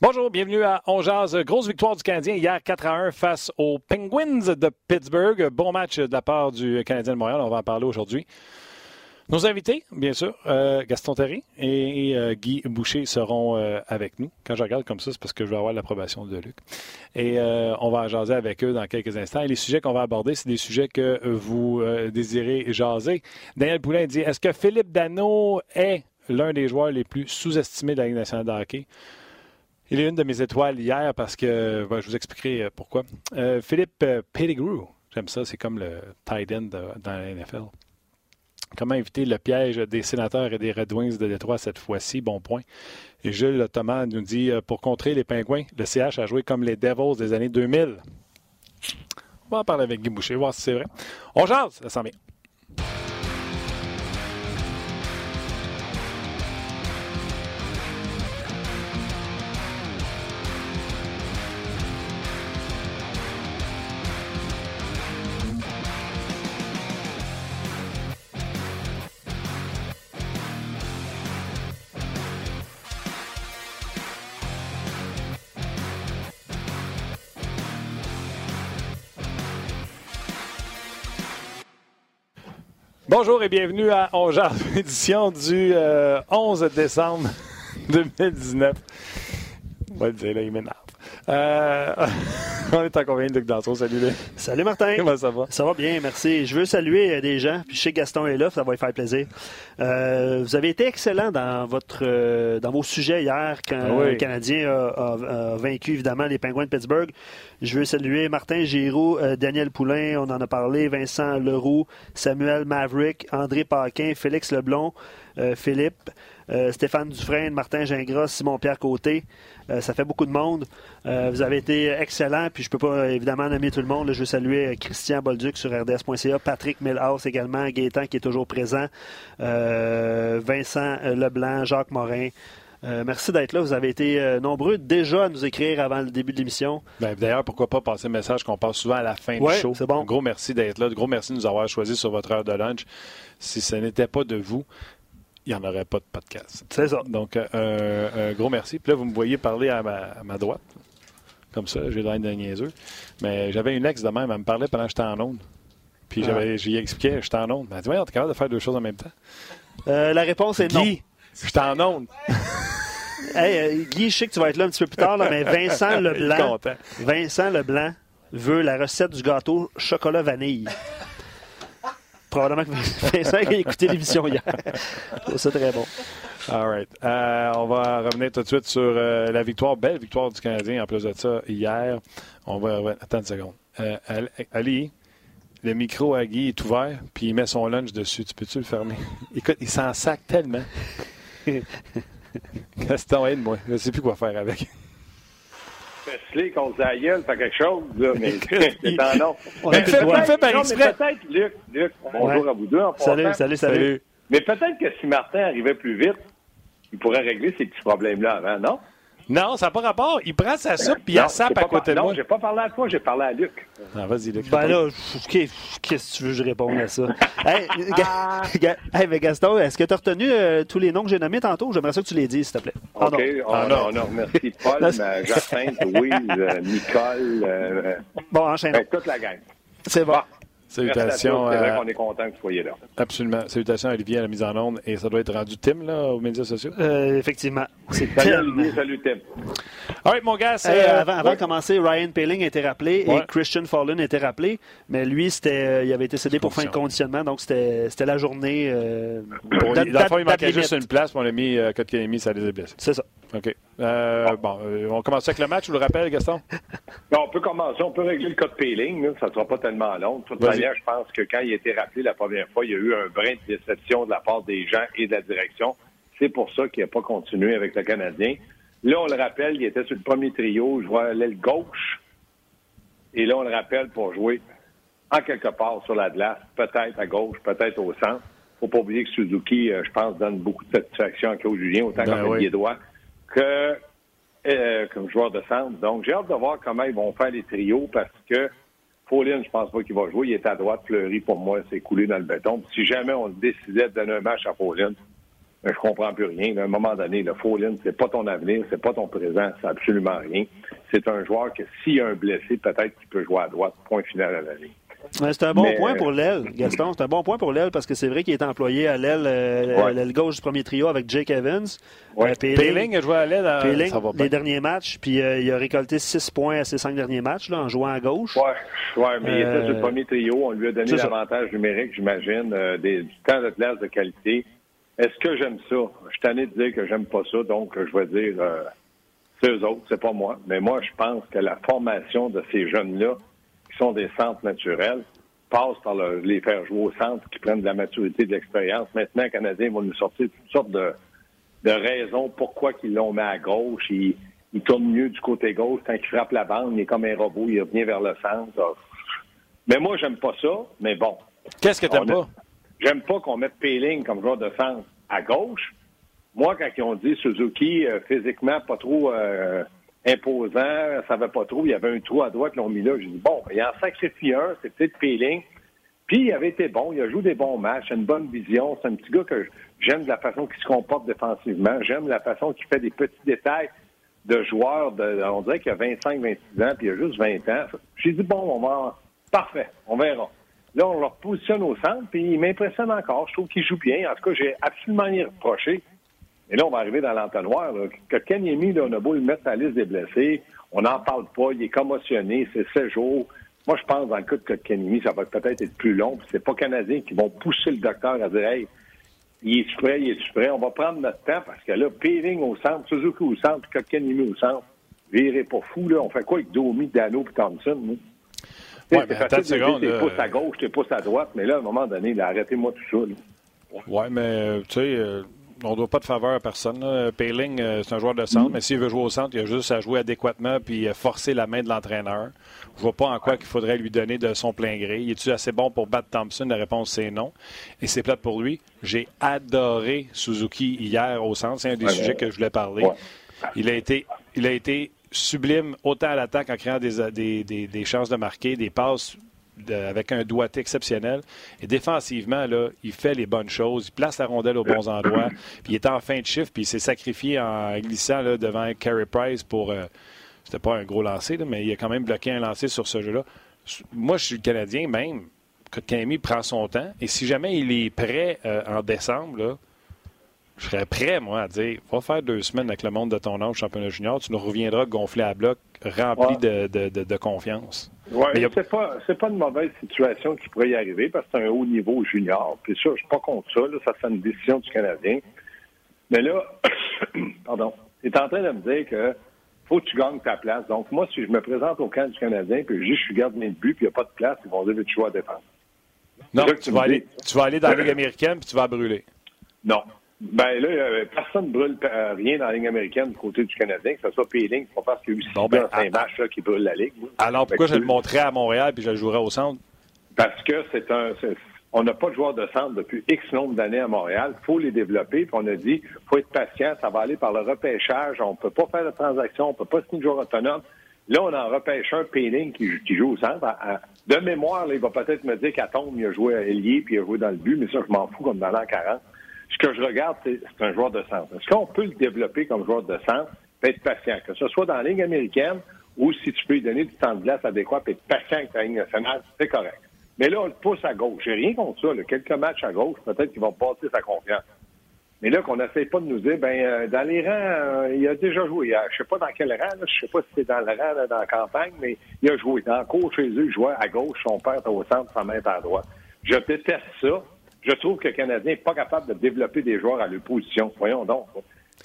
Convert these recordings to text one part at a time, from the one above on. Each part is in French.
Bonjour, bienvenue à On Grosse victoire du Canadien hier 4 à 1 face aux Penguins de Pittsburgh. Bon match de la part du Canadien de Montréal. On va en parler aujourd'hui. Nos invités, bien sûr, euh, Gaston Terry et, euh, Guy Boucher seront euh, avec nous. Quand je regarde comme ça, c'est parce que je vais avoir l'approbation de Luc. Et on va jaser avec eux dans quelques instants. Et les sujets qu'on va aborder, c'est des sujets que vous désirez jaser. Daniel Poulain dit Est-ce que Philippe Dano est l'un des joueurs les plus sous-estimés de la Ligue nationale de hockey? Il est une de mes étoiles hier parce que je vous expliquerai euh, pourquoi. Euh, Philippe euh, Pettigrew, j'aime ça, c'est comme le tight end dans la NFL. Comment éviter le piège des sénateurs et des Red Wings de Détroit cette fois-ci? Bon point. Et Jules Thomas nous dit pour contrer les Pingouins, le CH a joué comme les Devils des années 2000. On va en parler avec Guy Boucher, voir si c'est vrai. On jase, ça sent bien. Bonjour et bienvenue à Ongeard, édition du 11 euh, décembre 2019. On va le dire, là, il m'énerve. Euh, on est en Luc Danton? Salut. Salut, Martin. Comment ça va? Ça va bien, merci. Je veux saluer euh, des gens, puis je sais que Gaston est là, ça va lui faire plaisir. vous avez été excellent dans votre dans vos sujets hier quand ah le Canadien a, vaincu, évidemment, les Penguins de Pittsburgh. Je veux saluer Martin Giroux, Daniel Poulain, on en a parlé, Vincent Leroux, Samuel Maverick, André Paquin, Félix Leblon, Philippe. Euh, Stéphane Dufresne, Martin Gingras, Simon-Pierre Côté. Euh, ça fait beaucoup de monde. Euh, vous avez été excellents, puis je ne peux pas évidemment nommer tout le monde. je veux saluer Christian Bolduc sur RDS.ca, Patrick Milhouse également, Gaétan qui est toujours présent, Vincent Leblanc, Jacques Morin. merci d'être là. Vous avez été nombreux déjà à nous écrire avant le début de l'émission. Ben, d'ailleurs, pourquoi pas passer un message qu'on passe souvent à la fin du show? Bon. Un gros merci d'être là. Un gros merci de nous avoir choisis sur votre heure de lunch. Si ce n'était pas de vous, il n'y en aurait pas de podcast. C'est ça. Donc, euh, un gros merci. Puis là, vous me voyez parler à ma, droite. Comme ça, j'ai l'air d'un niaiseux. Mais j'avais une ex de même, elle me parlait pendant que j'étais en onde. Puis j'avais, ah. j'y expliqué, j'étais en onde. Elle m'a dit, ouais, t'es capable de faire deux choses en même temps? Euh, la réponse est non. Guy, j'étais en onde. hey, euh, Guy, je sais que tu vas être là un petit peu plus tard, là, mais Vincent Leblanc, Vincent Leblanc veut la recette du gâteau chocolat vanille. Probablement que Vincent a écouté l'émission hier. C'est très bon. All right. Euh, on va revenir tout de suite sur euh, la victoire, belle victoire du Canadien en plus de ça hier. On va. Attends une seconde. Euh, Ali, le micro à Guy est ouvert, puis il met son lunch dessus. Tu peux-tu le fermer? Écoute, il s'en sac tellement. Gaston, aide-moi. Je ne sais plus quoi faire avec. Presley contre sa gueule, fait quelque chose, là, mais c'est en nom. On fait, fait par exprès. Peut-être, Luc, Luc, bonjour à vous deux. En salut, salut, salut. Mais peut-être que si Martin arrivait plus vite, il pourrait régler ces petits problèmes-là avant, non? Non, ça n'a pas rapport. Il prend sa soupe et il a sape à côté de moi. Non, j'ai pas parlé à toi, j'ai parlé à Luc. Ah, vas-y, Luc. Ben là, qu'est-ce que tu veux que je réponde à ça? hey, ah. hey, mais Gaston, est-ce que tu as retenu euh, tous les noms que j'ai nommés tantôt? J'aimerais ça que tu les dises, s'il te plaît. OK. Oh, ah, non. non, merci. Paul, Jacinthe, Louise, euh, Nicole. Euh, bon, enchaîne. Ben, toute la gang. C'est bon. Salutations. C'est vrai qu'on est content que vous soyez là. Absolument. Salutations à Olivier à la mise en onde. Et ça doit être rendu Tim, là, aux médias sociaux? Euh, effectivement. C'est Tim. Salut, Tim. All right, mon gars. Euh, avant, de commencer, Ryan Paling a été rappelé et Christian Fallen a été rappelé. Mais lui, c'était, euh, il avait été cédé pour fin de conditionnement. Donc, c'était, la journée. Euh, bon, il, il manquait juste une place. On a mis euh, mis, ça les a blessés. C'est ça. OK. Euh, bon, euh, on commence avec le match, ou le rappel, Gaston? on peut commencer, on peut régler le cas de Péling, ça ne sera pas tellement long. De toute manière, je pense que quand il a été rappelé la première fois, il y a eu un brin de déception de la part des gens et de la direction. C'est pour ça qu'il n'a pas continué avec le Canadien. Là, on le rappelle, il était sur le premier trio, je vois l'aile gauche. Et là, on le rappelle pour jouer en quelque part sur la glace, peut-être à gauche, peut-être au centre. Il ne faut pas oublier que Suzuki, euh, je pense, donne beaucoup de satisfaction à Claude Julien, autant ben qu'à oui. droit que euh, comme joueur de centre. Donc, j'ai hâte de voir comment ils vont faire les trios parce que Pauline, je pense pas qu'il va jouer. Il est à droite. Fleury, pour moi, c'est coulé dans le béton. si jamais on décidait de donner un match à Pauline, je comprends plus rien. À un moment donné, le Follin, c'est pas ton avenir, c'est pas ton présent, c'est absolument rien. C'est un joueur que s'il y a un blessé, peut-être qu'il peut jouer à droite. Point final à la ligne. C'est un bon point pour l'aile, Gaston. C'est un bon point pour l'aile parce que c'est vrai qu'il est employé à l'aile, euh, l'aile gauche du premier trio avec Jake Evans. Ouais. Euh, a joué à l'aile à... les derniers matchs, puis euh, il a récolté six points à ses cinq derniers matchs là, en jouant à gauche. Oui, ouais, mais il était sur le premier trio. On lui a donné l'avantage numérique, j'imagine, du temps de place de qualité. Est-ce que j'aime ça? Je suis tanné de dire que j'aime pas ça, donc je vais dire c'est eux autres, c'est pas moi. Mais moi, je pense que la formation de ces jeunes-là, sont des centres naturels passent par les faire jouer au centre, qui prennent de la maturité, de l'expérience. Maintenant, les Canadiens vont nous sortir toutes sortes de, raisons pourquoi ils l'ont mis à gauche. Il, tourne mieux du côté gauche. Quand il frappe la bande, il est comme un robot, il revient vers le centre. Mais moi, j'aime pas ça, mais bon. Qu'est-ce que t'aimes pas? J'aime pas qu'on mette Péling comme joueur de centre à gauche. Moi, quand ils ont dit Suzuki, euh, physiquement, pas trop... Euh, imposant, ça va pas trop. Il y avait un trou à droite, l'ont mis là. J'ai dit, bon, il en sacrifie un, c'est peut-être feeling. Puis il avait été bon, il a joué des bons matchs, une bonne vision. C'est un petit gars que j'aime de la façon qu'il se comporte défensivement. J'aime la façon qu'il fait des petits détails de joueurs. De, on dirait qu'il a 25, 26 ans, puis il a juste 20 ans. J'ai dit, bon, on va. Parfait, on verra. Là, on le positionne au centre, puis il m'impressionne encore. Je trouve qu'il joue bien. En tout cas, j'ai absolument rien reproché. Et là, on va arriver dans l'entonnoir. Que Kanyemi, là, on a beau le mettre à la liste des blessés, on n'en parle pas, il est commotionné, c'est 16 jours. Moi, je pense, dans le cas de Kanyemi, ça va peut-être être plus long. C'est pas Canadiens qui vont pousser le docteur à dire Hey, il est prêt, il est prêt. On va prendre notre temps parce que là, Peeling au centre, Suzuki au centre, Kotkaniemi au centre. Virez pas fou, là. On fait quoi avec Domi, Dano et Thompson, nous? Ouais, facile de dire, pouces à gauche, t'es pouces à droite, mais là, à un moment donné, arrêtez-moi tout ça. Oui, Ouais, mais euh, tu sais, euh, on ne doit pas de faveur à personne. Payling, euh, c'est un joueur de centre, mm. mais s'il veut jouer au centre, il a juste à jouer adéquatement puis euh, forcer la main de l'entraîneur. Je vois pas en quoi qu'il faudrait lui donner de son plein gré. Il est-tu assez bon pour battre Thompson? La réponse, c'est non. Et c'est plate pour lui. J'ai adoré Suzuki hier au centre. C'est un des sujets que je voulais parler. Il a été, il a été sublime autant à l'attaque en créant des, des, des chances de marquer, des passes avec un doigté exceptionnel. Et défensivement, là, il fait les bonnes choses. Il place la rondelle aux bons endroits. Puis il est en fin de chiffre. Puis il s'est sacrifié en glissant là, devant Carey Price pour. Euh, c'était pas un gros lancer, mais il a quand même bloqué un lancer sur ce jeu-là. Moi, je suis le Canadien, même. Camille prend son temps. Et si jamais il est prêt euh, en décembre, là, je serais prêt, moi, à dire va faire deux semaines avec le monde de ton âge, championnat junior, tu nous reviendras gonflé à bloc, rempli de, de, de, confiance. Oui, c'est pas pas une mauvaise situation qui pourrait y arriver parce que c'est un haut niveau junior. Puis ça, je suis pas contre ça. Là, ça, c'est une décision du Canadien. Mais là, pardon, tu es en train de me dire que faut que tu gagnes ta place. Donc, moi, si je me présente au camp du Canadien puis je dis je suis gardien de but puis il n'y a pas de place, ils vont dire tu joues à défense? Non, tu, vas aller, tu vas aller dans la Ligue américaine puis tu vas brûler. Non. Ben là, personne ne brûle euh, rien dans la ligne américaine du côté du Canadien, que ce soit Peeling, c'est pas parce qu'il y a eu bon, ben, un match qui brûle la ligue. Alors pourquoi je le montrais à Montréal puis je le jouerais au centre? Parce que c'est un. On n'a pas de joueurs de centre depuis X nombre d'années à Montréal. Il faut les développer. Puis on a dit, il faut être patient. Ça va aller par le repêchage. On ne peut pas faire de transaction. On ne peut pas signer de joueur autonome. Là, on en repêche un Peeling qui, joue au centre. de mémoire, il va peut-être me dire qu'à tombe, il a joué à Ailier puis il a joué dans le but. Mais ça, je m'en fous comme dans l'an 40 ce que je regarde, c'est un joueur de centre. Est-ce qu'on peut le développer comme joueur de centre être patient, que ce soit dans la ligne américaine ou si tu peux lui donner du temps de glace adéquat et être patient avec ta ligne nationale, c'est correct. Mais là, on le pousse à gauche. J'ai rien contre ça. Quelques matchs à gauche, peut-être qu'il va passer sa confiance. Mais là, qu'on n'essaie pas de nous dire, ben euh, dans les rangs, euh, il a déjà joué. Je sais pas dans quel rang, là, je sais pas si c'est dans le rang dans la campagne, mais il a joué. Dans le cours chez eux, il jouait à gauche, son père était au centre, sa main à droite. Je déteste ça. Je trouve que le Canadien n'est pas capable de développer des joueurs à leur position. Voyons donc.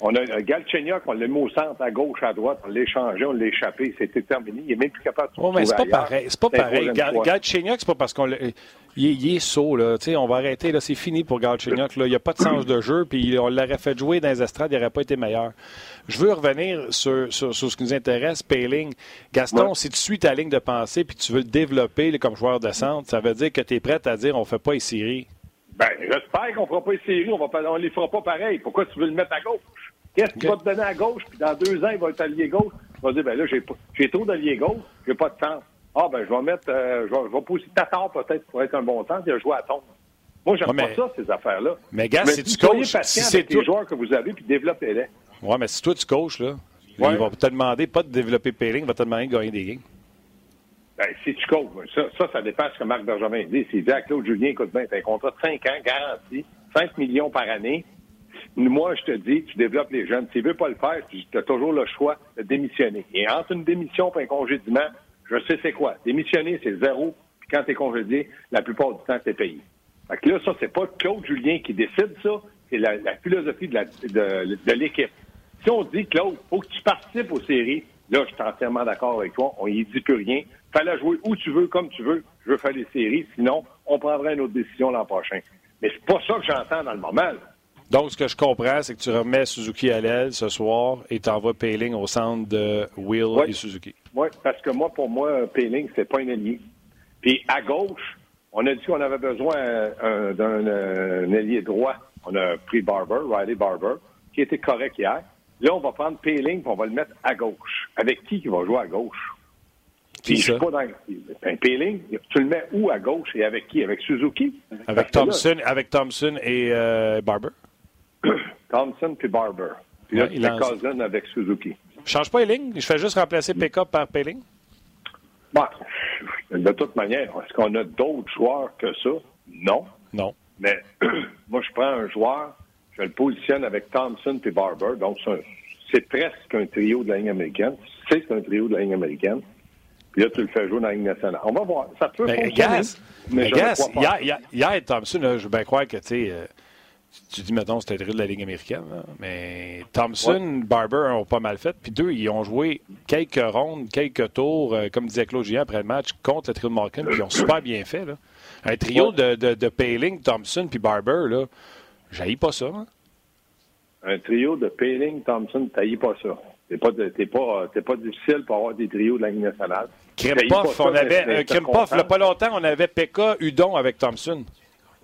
On a Galchenyuk, on l'a mis au centre, à gauche, à droite, on l'a échangé, on l'a échappé, c'était terminé. Il n'est même plus capable de se oh, mais c'est pas pareil. C'est pas pareil. Galchenyuk, c'est pas parce qu'on il, il, est saut, là. on va arrêter, là. C'est fini pour Galchenyuk, là. Il n'y a pas de sens de jeu, puis on l'aurait fait jouer dans les estrades, il n'aurait pas été meilleur. Je veux revenir sur, sur, ce qui nous intéresse, Payling. Gaston, si tu suis ta ligne de pensée puis tu veux le développer comme joueur de centre, ça veut dire que tu es prêt à dire on fait pas les séries. Ben, j'espère qu'on ne fera pas les séries, on ne les fera pas pareil. Pourquoi tu veux le mettre à gauche? Qu'est-ce que tu vas te donner à gauche, puis dans deux ans, il va être allié gauche? Tu vas dire, ben là, j'ai trop d'alliés gauche, j'ai pas de temps. Ah, ben, je vais mettre, euh, je, vais, je vais pousser Tatar peut-être pour être un bon temps, puis a joué à tombe. Moi, j'aime pas ça, ces affaires-là. Mais gars, si tu coaches, si c'est les joueurs que vous avez, puis développez-les. Ouais, mais si toi, tu coaches, là, il va te demander pas de développer Payling, il va te demander de gagner des games. Ben, si tu coaches, ça, ça, ça dépend ce que Marc Bergevin dit. S'il dit à Claude Julien, écoute bien, tu as un contrat de 5 ans, garanti, 5 millions par année. Moi, je te dis, tu développes les jeunes. S'il ne veut pas le faire, tu as toujours le choix de démissionner. Et entre une démission et un congédiement, je sais c'est quoi. Démissionner, c'est zéro. Puis quand tu es congédié, la plupart du temps, c'est payé. Fait que là, ça, c'est pas Claude Julien qui décide ça. C'est la, philosophie de, de, l'équipe. Si on dit, Claude, faut que tu participes aux séries, là, je suis entièrement d'accord avec toi. On y dit plus rien. Fallait jouer où tu veux, comme tu veux. Je veux faire les séries. Sinon, on prendra une autre décision l'an prochain. Mais c'est pas ça que j'entends dans le moment. Donc, ce que je comprends, c'est que tu remets Suzuki à l'aile ce soir et tu envoies Payling au centre de Will et Suzuki. Oui, parce que moi, pour moi, Payling, c'est pas un allié. Puis à gauche, on a dit qu'on avait besoin d'un allié droit. On a pris Barber, Riley Barber, qui était correct hier. Là, on va prendre Payling et on va le mettre à gauche. Avec qui qui va jouer à gauche? Qui ça? Pas dans... Ben, Payling, tu le mets où à gauche? Et avec qui? Avec Suzuki? Avec Thompson, avec Thompson et euh, Barber? Thompson puis Barber. Puis là, Cousin avec Suzuki. Je change pas les lignes? Je fais juste remplacer Pekka par Payling? Bon, de toute manière, est-ce qu'on a d'autres joueurs que ça? Non. Non. Mais moi, je prends un joueur, je le positionne avec Thompson puis Barber. Donc, c'est presque un trio de la ligne américaine. C'est un trio de la ligne américaine. Puis là, tu le fais jouer dans la ligne nationale. On va voir. Ça peut ben, fonctionner. mais, hier, hier, Thompson, je veux bien croire que, tu sais, euh, tu dis, mettons, c'était le de la Ligue américaine, mais Thompson, Barber ont pas mal fait. Puis deux, ils ont joué quelques rondes, quelques tours, euh, comme disait Claude Julien après le match, contre le trio de Malkin, puis ils ont super bien fait. Là. Un trio de, de, de, Paling, Thompson puis Barber, là, j'haïs pas ça. Hein. Un trio de Paling, Thompson, t'haïs pas ça. T'es pas, pas, pas difficile pour avoir des trios de la Ligue nationale. Krimpov, on avait, euh, Krimpov, il n'y a pas longtemps, on avait Pekka, Udon avec Thompson.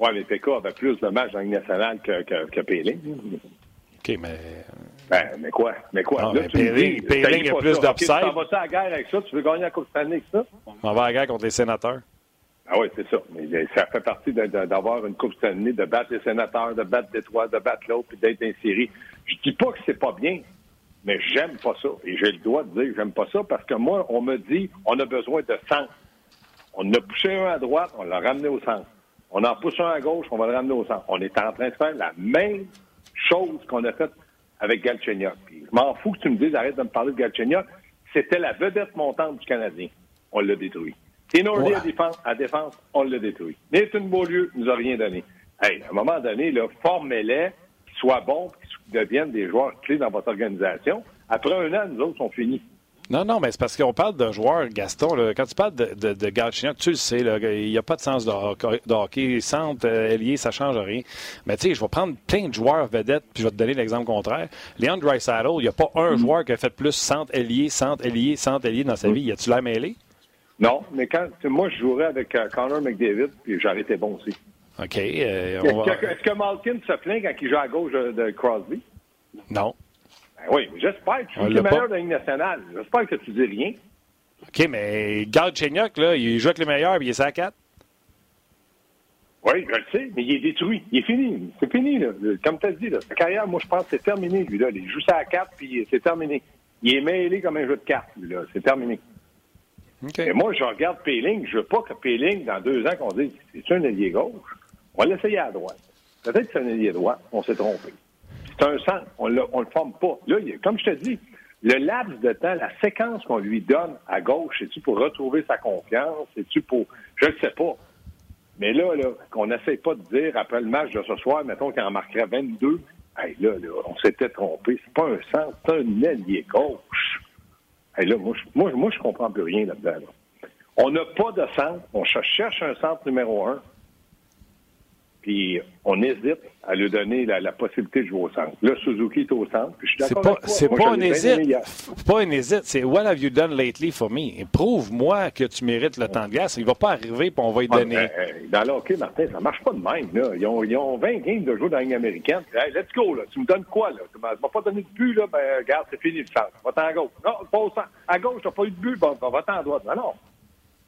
Oui, mais PK avait plus de matchs dans la nationale que, que. OK, mais. Ben, mais quoi? Mais quoi? Non, là, mais tu Péling, Péling a plus d'upside. Okay, tu vas à la guerre avec ça? Tu veux gagner la Coupe Stanley avec ça? On va à la guerre contre les sénateurs. Ah oui, c'est ça. Mais ça fait partie d'avoir une Coupe Stanley, de battre les sénateurs, de battre Détroit, de battre l'autre, puis d'être inséré. Je dis pas que c'est pas bien, mais j'aime pas ça. Et j'ai le droit de dire que j'aime pas ça parce que moi, on me dit on a besoin de centre. On a poussé un à droite, on l'a ramené au centre. On en pousse un à gauche, on va le ramener au centre. On est en train de faire la même chose qu'on a faite avec Galchenyuk. je m'en fous que tu me dises, arrête de me parler de Galchenyuk. C'était la vedette montante du Canadien. On l'a détruit. Thénardie à défense, à défense, on l'a détruit. Nathan Beaulieu nous a rien donné. Hey, à un moment donné, formez-les, qu'ils soient bons, deviennent des joueurs clés dans votre organisation. Après un an, nous autres, sont finis. Non, non, mais c'est parce qu'on parle d'un joueur, Gaston. quand tu parles de, de, de tu le sais, il n'y a pas de sens de, hockey. Centre, euh, ailier, ça ne change rien. Mais tu sais, je vais prendre plein de joueurs vedettes, puis je vais te donner l'exemple contraire. Leon Dreisaitl, il n'y a pas un mm. joueur qui a fait plus centre, ailier, centre, ailier, centre, ailier dans sa mm. vie. Y a-tu l'air mêlé? Non, mais quand moi, je jouerais avec euh, Connor McDavid, puis j'aurais été bon aussi. OK. Euh, est-ce, que, Malkin se plaint quand il joue à gauche de Crosby? Non. Ben oui, j'espère que tu es le meilleur de la Ligue nationale. J'espère que tu dis rien. OK, mais Garde Chenyok, là, il joue avec les meilleurs, puis il est à 4. Oui, je le sais, mais il est détruit. Il est fini. C'est fini, là. Comme tu as dit, là, sa carrière, moi, je pense que c'est terminé, lui, là. Il joue ça à 4, puis c'est terminé. Il est mêlé comme un jeu de cartes, lui, là. C'est terminé. Okay. Et moi, je regarde Péling. Je veux pas que Péling, dans deux ans, qu'on dise c'est un allié gauche. On va l'essayer à droite. Peut-être que c'est un allié droit. On s'est trompé. C'est un centre. On ne le forme pas. Là, comme je te dis, le laps de temps, la séquence qu'on lui donne à gauche, c'est-tu pour retrouver sa confiance? C'est-tu pour. Je ne sais pas. Mais là, là qu'on n'essaie pas de dire après le match de ce soir, mettons qu'il en marquerait 22, hey, là, là, on s'était trompé. C'est pas un centre, c'est un allié gauche. Hey, là, moi, je, moi, moi, je comprends plus rien là-dedans. On n'a pas de centre. On cherche un centre numéro un. Puis on hésite à lui donner la, possibilité de jouer au centre. Là, Suzuki est au centre. Puis je suis d'accord C'est pas, un hésite. pas un hésite. C'est What have you done lately for me? Prouve-moi que tu mérites le temps de glace. Il va pas arriver puis on va y donner. Euh, dans le hockey, Martin, ça marche pas de même. Là. Ils, ont, ils ont 20 games de jouer dans la ligne américaine. Hey, let's go. Là. Tu me donnes quoi? Là? Tu m'as pas donné de but. Là. Ben, regarde, c'est fini le centre. Va-t'en à gauche. Non, pas au centre. À gauche, t'as pas eu de but. Bon, va-t'en à droite. Ben non.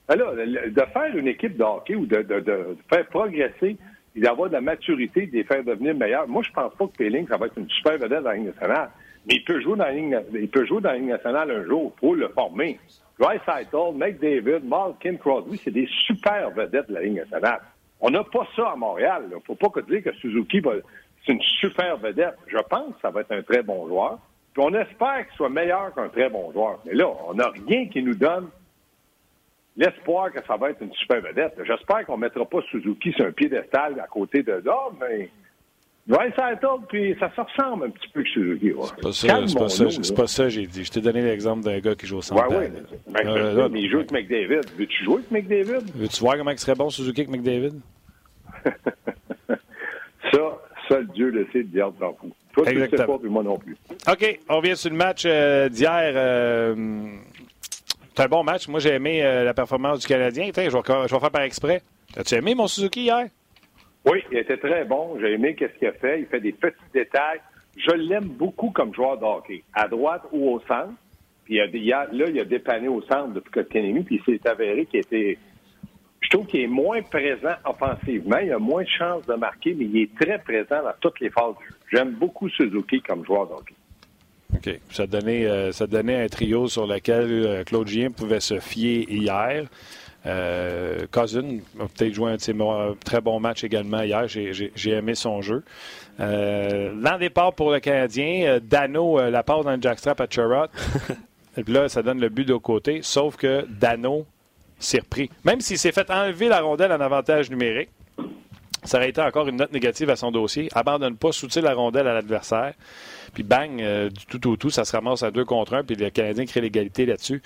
Ben là, de faire une équipe de hockey ou de, de, de faire progresser d'avoir de la maturité, de les faire devenir meilleurs. Moi, je pense pas que Péling, ça va être une super vedette dans la Ligue nationale. Mais il peut jouer dans la Ligue, il peut jouer dans la Ligue nationale un jour pour le former. Dreisaitl, McDavid, Malkin, Crosby, c'est des super vedettes de la Ligue nationale. On n'a pas ça à Montréal. Il ne faut pas que dire que Suzuki va, c'est une super vedette. Je pense que ça va être un très bon joueur. Puis on espère qu'il soit meilleur qu'un très bon joueur. Mais là, on n'a rien qui nous donne l'espoir que ça va être une super vedette. J'espère qu'on ne mettra pas Suzuki sur un piédestal à côté de là, mais Ouais, ça puis ça se ressemble un petit peu que Suzuki. C'est pas ça, c'est pas, ça, pas ça j'ai dit. Je t'ai donné l'exemple d'un gars qui joue au centre. Ouais, ouais. Ben, euh, mais il joue avec McDavid. Veux-tu jouer avec McDavid? Veux-tu voir comment il serait bon Suzuki avec McDavid? ça, seul Dieu le sait, le diable s'en fout. Toi, tu ne sais pas, puis moi non plus. OK, on revient sur le match euh, d'hier. Euh, c'est un bon match. Moi, j'ai aimé euh, la performance du Canadien. je vais, je vais faire par exprès. As-tu aimé mon Suzuki hier? Oui, il était très bon. J'ai aimé ce qu'il a fait. Il fait des petits détails. Je l'aime beaucoup comme joueur de hockey, à droite ou au centre. Puis il a, là, il a dépanné au centre depuis Kotkaniemi, puis il s'est avéré qu'il était... Je trouve qu'il est moins présent offensivement. Il a moins de chances de marquer, mais il est très présent dans toutes les phases du jeu. J'aime beaucoup Suzuki comme joueur de hockey. OK. Ça donnait, euh, ça donnait un trio sur lequel euh, Claude Gien pouvait se fier hier. Euh, Cousin a peut-être joué un, très bon match également hier. J'ai aimé son jeu. Euh, L'an départ pour le Canadien, Dano la part dans le jackstrap à Charrot. Et puis là, ça donne le but de côté. Sauf que Dano s'est repris. Même s'il s'est fait enlever la rondelle en avantage numérique, ça aurait été encore une note négative à son dossier. Abandonne pas, soutient la rondelle à l'adversaire. Puis bang, du tout au tout, ça se ramasse à deux contre un, puis le Canadien crée l'égalité là-dessus.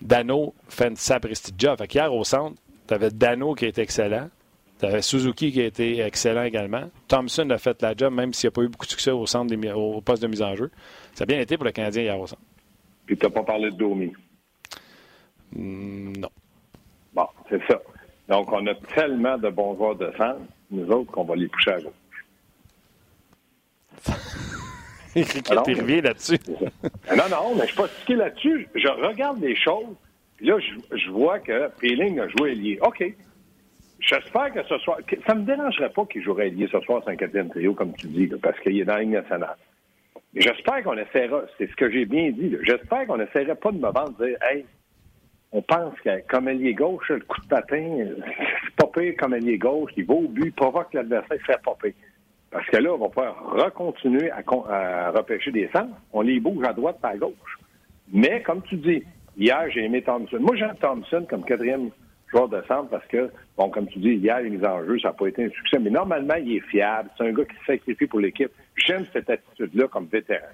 Dano fait une sapristi job. Fait hier, au centre, tu avais Dano qui était excellent. Tu avais Suzuki qui a été excellent également. Thompson a fait la job, même s'il n'y a pas eu beaucoup de succès au, centre au poste de mise en jeu. Ça a bien été pour le Canadien hier au centre. Puis tu n'as pas parlé de Domi? Mm, non. Bon, c'est ça. Donc, on a tellement de bons joueurs de centre, nous autres, qu'on va les pousser à gauche. Tu reviens là-dessus. Non, non, mais je suis pas stické là-dessus. Je regarde les choses, puis là, je, vois que Peeling a joué lié. OK. J'espère que ce soir. Ça me dérangerait pas qu'il jouerait lié ce soir quatrième trio, comme tu dis, parce qu'il est dans la ligne nationale. J'espère qu'on essaiera, c'est ce que j'ai bien dit, j'espère qu'on n'essaierait pas de me vendre dire Hey, on pense que comme ailier gauche, le coup de patin, c'est pas pire comme gauche, il va au but, provoque l'adversaire, fait pas pire. Parce que là, on va pouvoir recontinuer à, repêcher des centres. On les bouge à droite et à gauche. Mais, comme tu dis, hier, j'ai aimé Thompson. Moi, j'aime Thompson comme quatrième joueur de centre parce que, bon, comme tu dis, hier, il est en jeu, ça n'a pas été un succès. Mais normalement, il est fiable. C'est un gars qui sacrifie pour l'équipe. J'aime cette attitude-là comme vétéran.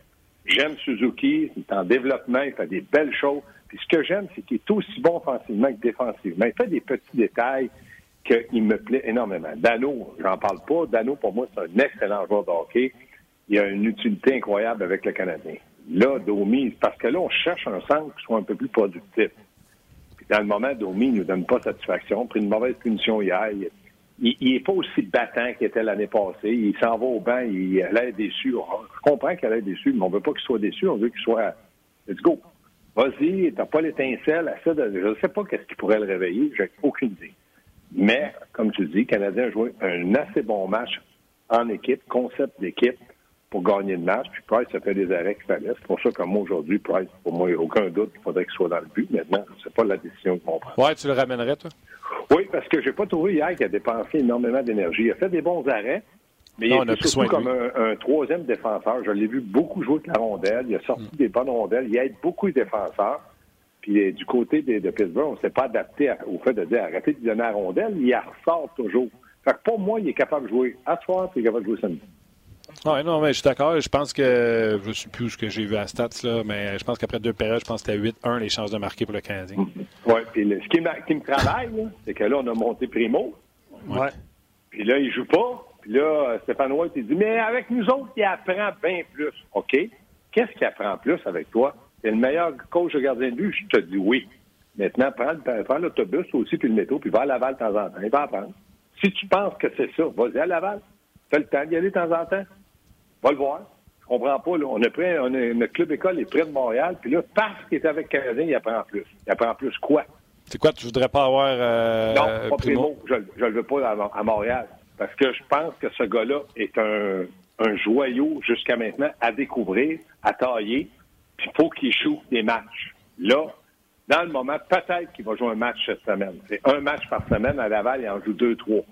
J'aime Suzuki. Il est en développement. Il fait des belles choses. Puis ce que j'aime, c'est qu'il est aussi bon offensivement que défensivement. Il fait des petits détails qu'il me plaît énormément. Dano, j'en parle pas. Dano, pour moi, c'est un excellent joueur de hockey. Il a une utilité incroyable avec le Canadien. Là, Domi, parce que là, on cherche un centre qui soit un peu plus productif. Puis dans le moment, Domi ne nous donne pas satisfaction. Pris une mauvaise punition hier. Il n'est pas aussi battant qu'il était l'année passée. Il s'en va au banc, il a l'air déçu. Je comprends qu'il a l'air déçu, mais on ne veut pas qu'il soit déçu, on veut qu'il soit. Let's go. Vas-y, t'as pas l'étincelle. Je ne sais pas qu'est-ce qui pourrait le réveiller. J'ai aucune idée. Mais, comme tu dis, le Canadien a joué un assez bon match en équipe, concept d'équipe pour gagner le match. Puis Price a fait des arrêts qu'il fallait. C'est pour ça que moi, aujourd'hui, Price, pour moi, il n'y a aucun doute qu'il faudrait qu'il soit dans le but. Maintenant, c'est pas la décision qu'on prend. Ouais, tu le ramènerais, toi? Oui, parce que j'ai pas trouvé hier qu'il a dépensé énormément d'énergie. Il a fait des bons arrêts, mais il est surtout comme un, troisième défenseur. Je l'ai vu beaucoup jouer avec la rondelle. Il a sorti mm. des bonnes rondelles. Il aide beaucoup les défenseurs. Puis euh, du côté de, Pittsburgh, on ne s'est pas adapté au fait de dire arrêtez de donner la rondelle, il ressort toujours. Fait que pour moi, il est capable de jouer à soir, puis il est capable de jouer samedi. Oui, non, mais je suis d'accord. Je pense que, je ne sais plus ce que j'ai vu à Stats, là, mais je pense qu'après deux périodes, je pense que c'était 8-1 les chances de marquer pour le Canadien. Oui, puis ce qui, me travaille, c'est que là, on a monté Primo. Ouais. Puis là, il joue pas. Puis là, Stéphane White, il dit, mais avec nous autres, il apprend bien plus. OK. Qu'est-ce qu'il apprend plus avec toi? Le meilleur coach de gardien de but, je te dis oui. Maintenant, prends, l'autobus aussi, puis le métro, puis va à Laval de temps en temps. Il va apprendre. Si tu penses que c'est ça, vas-y à Laval. Fais le temps d'y aller de temps en temps. Va le voir. Je comprends pas. Là. On est prêt, on est, notre club école est près de Montréal, puis là, parce qu'il est avec Canadien, il apprend plus. Il apprend plus quoi? C'est quoi, tu voudrais pas avoir. Euh, non, pas Primo? Je, ne le veux pas à, Montréal. parce que je pense que ce gars-là est un, un joyau jusqu'à maintenant à découvrir, à tailler. Il faut qu'il joue des matchs. Là, dans le moment, peut-être qu'il va jouer un match cette semaine. C'est un match par semaine à Laval, il en joue deux, trois.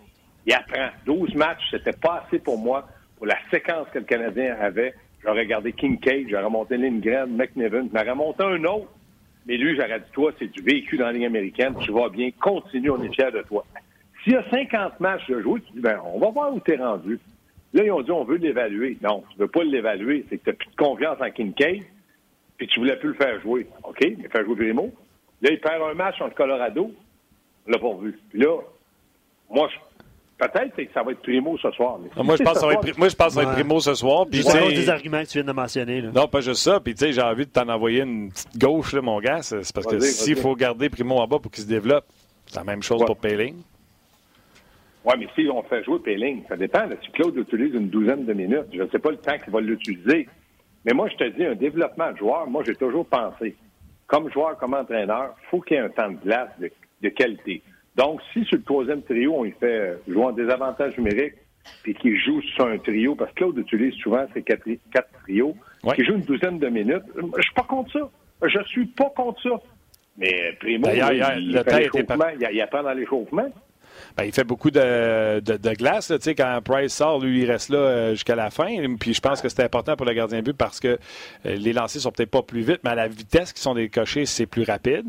Il apprend. 12 matchs, c'était pas assez pour moi, pour la séquence que le Canadien avait. J'aurais regardé Kincaid, j'aurais monté Lindgren, McNevin, j'aurais monté un autre. Mais lui, j'aurais dit, toi, c'est du vécu dans la ligne américaine, tu vas bien, continue, on est fiers de toi. S'il y a 50 matchs de jouer, tu dis, ben, on va voir où tu es rendu. Là, ils ont dit, on veut l'évaluer. Non, tu veux pas l'évaluer, c'est que tu n'as plus de confiance en Kincaid, puis tu voulais plus le faire jouer. OK, mais faire jouer Primo. Là, il perd un match entre Colorado, on l'a pas vu. Puis là, moi, Peut-être que ça va être Primo ce soir. moi, je pense que ça va être, moi, je pense que ça va être Primo ce soir. Puis, c'est des arguments que tu viens de mentionner. Là. Non, pas juste ça. Puis, tu sais, j'ai envie de t'en envoyer une petite gauche, là, mon gars. C'est parce que s'il faut garder Primo en bas pour qu'il se développe, c'est la même chose pour Payling. Oui, mais si on fait jouer Payling, ça dépend. si Claude utilise une douzaine de minutes, je ne sais pas le temps qu'il va l'utiliser. Mais moi, je te dis, un développement de joueur, moi, j'ai toujours pensé, comme joueur, comme entraîneur, il faut qu'il y ait un temps de glace de qualité. Donc, si sur le troisième trio, on y fait jouer en désavantage numérique, puis qu'il joue sur un trio, parce que Claude utilise souvent ces quatre, trios, qui joue une douzaine de minutes, je suis pas contre ça. Je suis pas contre ça. Mais Primo, il, il, il, il apprend dans l'échauffement. Ben, il fait beaucoup de, de, glace. Là, quand Price sort, lui, il reste là euh, jusqu'à la fin. Puis je pense que c'est important pour le gardien de but parce que euh, les lancers sont peut-être pas plus vite, mais à la vitesse qui sont décochés, c'est plus rapide.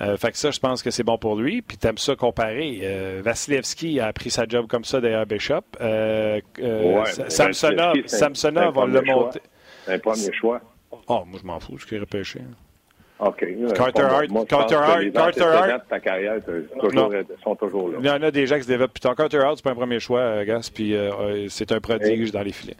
Euh, fait que ça, je pense que c'est bon pour lui. Puis t'aimes ça comparer. Euh, Vasilevski a pris sa job comme ça derrière Bishop. Euh, Samsonov, Samsonov va le monter. C'est un premier choix. Oh, moi, je m'en fous, ce qui est repêché. OK. Carter Hart. Carter Hart. Carter Hart. ta carrière toujours, sont toujours là. Il y en a déjà qui se développent plus tard. Carter Hart, c'est pas un premier choix, Gas, puis c'est un prodige dans les filets.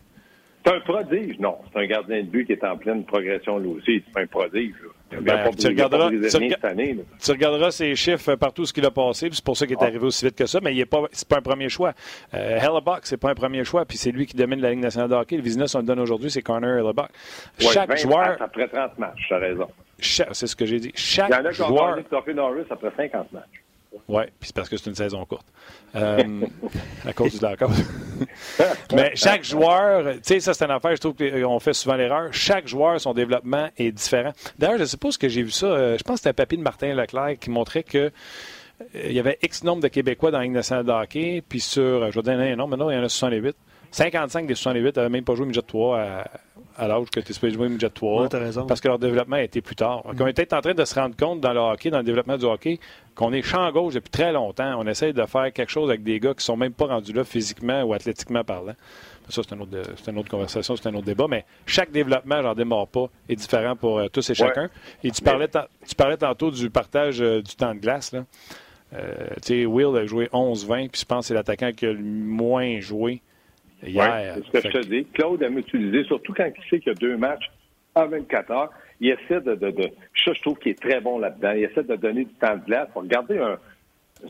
C'est un prodige, non. C'est un gardien de but qui est en pleine progression, lui aussi. C'est pas un prodige. Ben, tu, regarderas, tu, regarderas, ses chiffres partout ce qu'il a passé, c'est pour ça qu'il est ah. arrivé aussi vite que ça, mais il n'est pas, c'est pas un premier choix. Euh, Hellebuck, c'est pas un premier choix, puis c'est lui qui domine la Ligue nationale de hockey. Le business, on le donne aujourd'hui, c'est Connor Hellebuck. Chaque joueur. Après 30 matchs, tu as raison. C'est ce que j'ai dit. Chaque il y en a qui joueur. Ont Norris après 50 matchs. Oui, puis c'est parce que c'est une saison courte. Euh, à cause du d'accord. Mais chaque joueur, tu sais, ça c'est une affaire, je trouve qu'on fait souvent l'erreur. Chaque joueur, son développement est différent. D'ailleurs, je ce que j'ai vu ça. Euh, je pense que c'était un papier de Martin Leclerc qui montrait que euh, il y avait X nombre de Québécois dans la Ligue nationale de hockey, puis sur, je vais dire un nom, maintenant il y en a 68. 55 des 68 n'avaient même pas joué midget 3 à, à l'âge que tu es supposé jouer midget 3. Parce que leur développement a été plus tard. Donc, on est peut-être en train de se rendre compte dans le hockey, dans le développement du hockey, qu'on est champ gauche depuis très longtemps. On essaye de faire quelque chose avec des gars qui sont même pas rendus là physiquement ou athlétiquement parlant. Ça, c'est une, autre, conversation, c'est un autre débat, mais chaque développement, j'en démarre pas, est différent pour euh, tous et chacun. et tu, parlais tu parlais tantôt du partage euh, du temps de glace. Là. Euh, tu sais, Will a joué 11-20, puis je pense que c'est l'attaquant qui a le moins joué hier. c'est ce que je te dis. Claude aime utiliser, surtout quand il sait qu'il y a deux matchs à 24 heures, il essaie de, de, de ça, je trouve qu'il est très bon là-dedans. Il essaie de donner du temps de glace pour garder un,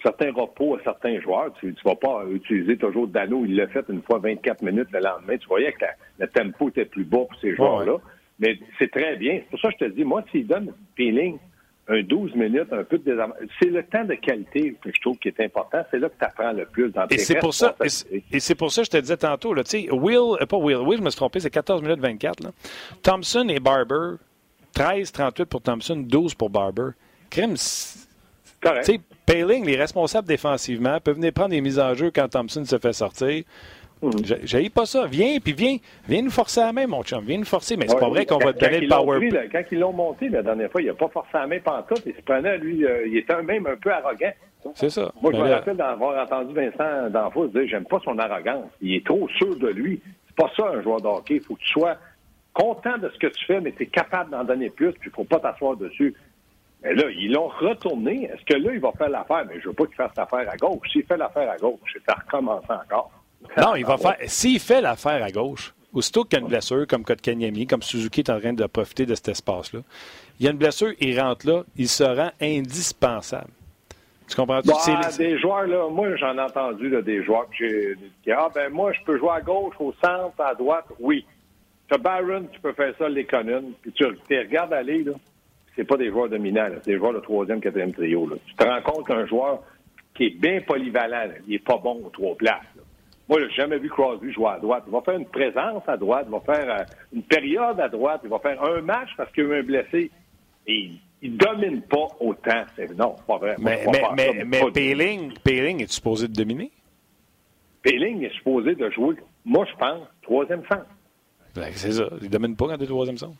certain repos à certains joueurs. Tu ne vas pas utiliser toujours Dano. Il l'a fait une fois 24 minutes le lendemain. Tu voyais que le tempo était plus bas pour ces joueurs-là. Mais c'est très bien. C'est pour ça que je te dis, moi, s'il donne feeling un 12 minutes, un peu de désavantage. C'est le temps de qualité que je trouve qui est important. C'est là que tu apprends le plus dans tes Et c'est pour ça, et c'est pour ça que je te disais tantôt, là, Will, euh, pas Will, Will, je me suis trompé, c'est 14 minutes 24. Là. Thompson et Barber, 13-38 pour Thompson, 12 pour Barber. Crime, Correct. Payling, les responsables défensivement, peuvent venir prendre des mises en jeu quand Thompson se fait sortir. Mm. J'ai pas ça. Viens, puis viens. Viens nous forcer à la main, mon chum. Viens nous forcer. Mais c'est pas vrai qu'on va te donner le power. quand ils l'ont monté la dernière fois, il n'a pas forcé à la main pantoute. Il se prenait, lui, euh, il était même un peu arrogant. C'est ça. Moi, je me rappelle d'avoir entendu Vincent D'Anfos dire J'aime pas son arrogance. Il est trop sûr de lui. C'est pas ça, un joueur de hockey. Il faut que tu sois content de ce que tu fais, mais tu es capable d'en donner plus, puis il faut pas t'asseoir dessus. Mais là, ils l'ont retourné. Est-ce que là, il va faire l'affaire? Mais je veux pas qu'il fasse l'affaire à gauche. S'il fait l'affaire à gauche, c'est à recommencer encore. Non, il va faire. S'il fait l'affaire à gauche, aussitôt qu'il y a une blessure, comme Kotkaniemi, comme Suzuki est en train de profiter de cet espace-là, il y a une blessure, il rentre là, il se rend indispensable. Tu comprends-tu? Bah, des joueurs, là, moi, j'en ai entendu des joueurs qui j'ai Ah, ben moi, je peux jouer à gauche, au centre, à droite, oui. Tu as Byron, tu peux faire ça, les Conan, puis tu regardes aller, là, c'est pas des joueurs dominants, c'est des joueurs de troisième, quatrième trio. Là. Tu te rends compte qu'un joueur qui est bien polyvalent, il est pas bon aux trois places. Moi, j'ai jamais vu Crosby jouer à droite. Il va faire une présence à droite, il va faire euh, une période à droite, il va faire un match parce qu'il y a eu un blessé. Et il domine pas autant. Non, pas vrai. Mais, mais, mais, Payling, est supposé de dominer? Payling est supposé de jouer, moi, je pense, troisième centre. Ben, c'est ça. Il domine pas quand tu es troisième centre?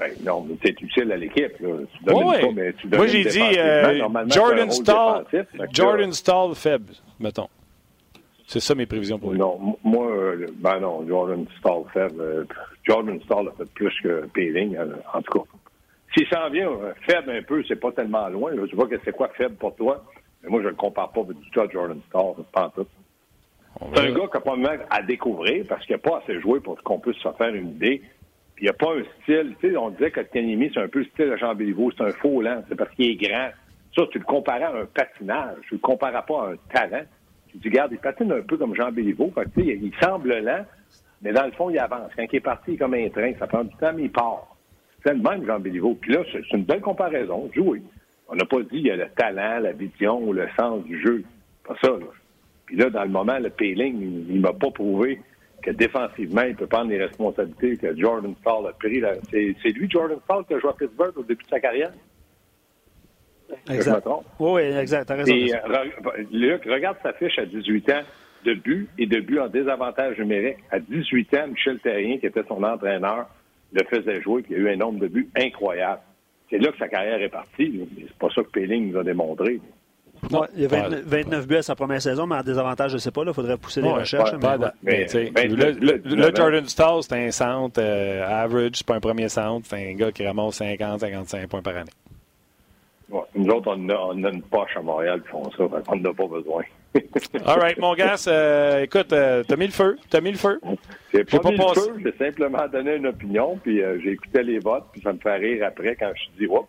Ben, non, mais c'est utile à l'équipe. Tu domines pas, mais tu Moi, j'ai dit euh, Jordan Stall, Jordan Stall faible, mettons. C'est ça mes prévisions pour lui. Non, moi, euh, ben non, Jordan Stall faible. Euh, Jordan Stall a fait plus que Payling, en tout cas. S'il s'en vient faible un peu, c'est pas tellement loin. Je vois que c'est quoi faible pour toi. Mais moi, je ne le compare pas du tout à Jordan Stall, pas tout. C'est un gars qui n'a pas de à découvrir parce qu'il n'a pas assez joué pour qu'on puisse se faire une idée. Puis il n'y a pas un style. Tu sais, on disait que Kanimi, c'est un peu le style de Jean Béliveau. C'est un faux lent. C'est parce qu'il est grand. Ça, tu le comparais à un patinage. Tu le comparais pas à un talent. Tu dis, regarde, il patine un peu comme Jean Béliveau. Il semble lent, mais dans le fond, il avance. Quand il est parti, il est comme un train. Ça prend du temps, mais il part. C'est le même Jean Béliveau. Puis là, c'est une belle comparaison. Jouer. On n'a pas dit qu'il y a le talent, la vision ou le sens du jeu. Pas ça, là. Puis là, dans le moment, le Payling, il, ne m'a pas prouvé que défensivement, il peut prendre les responsabilités que Jordan Stall a pris. C'est lui, Jordan Stall, qui a joué à Pittsburgh au début de sa carrière? Exact. Oui, exact. T'as raison. Et, Luc, regarde sa fiche à 18 ans de but et de but en désavantage numérique. À 18 ans, Michel Terrien, qui était son entraîneur, le faisait jouer, puis il y a eu un nombre de buts incroyable. C'est là que sa carrière est partie. C'est pas ça que Payling nous a démontré il y a 29, buts à sa première saison, mais en désavantage, je ne sais pas. Il faudrait pousser les recherches. mais, le, Jordan Stall, c'est un centre euh, average, c'est pas un premier centre. C'est un gars qui ramasse 50, 55 points par année. Nous autres, on a, une poche à Montréal qui font ça. On n'en a pas besoin. All right, mon gars, euh, écoute, euh, t'as mis le feu. T'as mis le feu. J'ai pas, pas mis le feu, j'ai simplement donné une opinion, puis j'ai écouté les votes, puis ça me fait rire après quand je dis, Oups,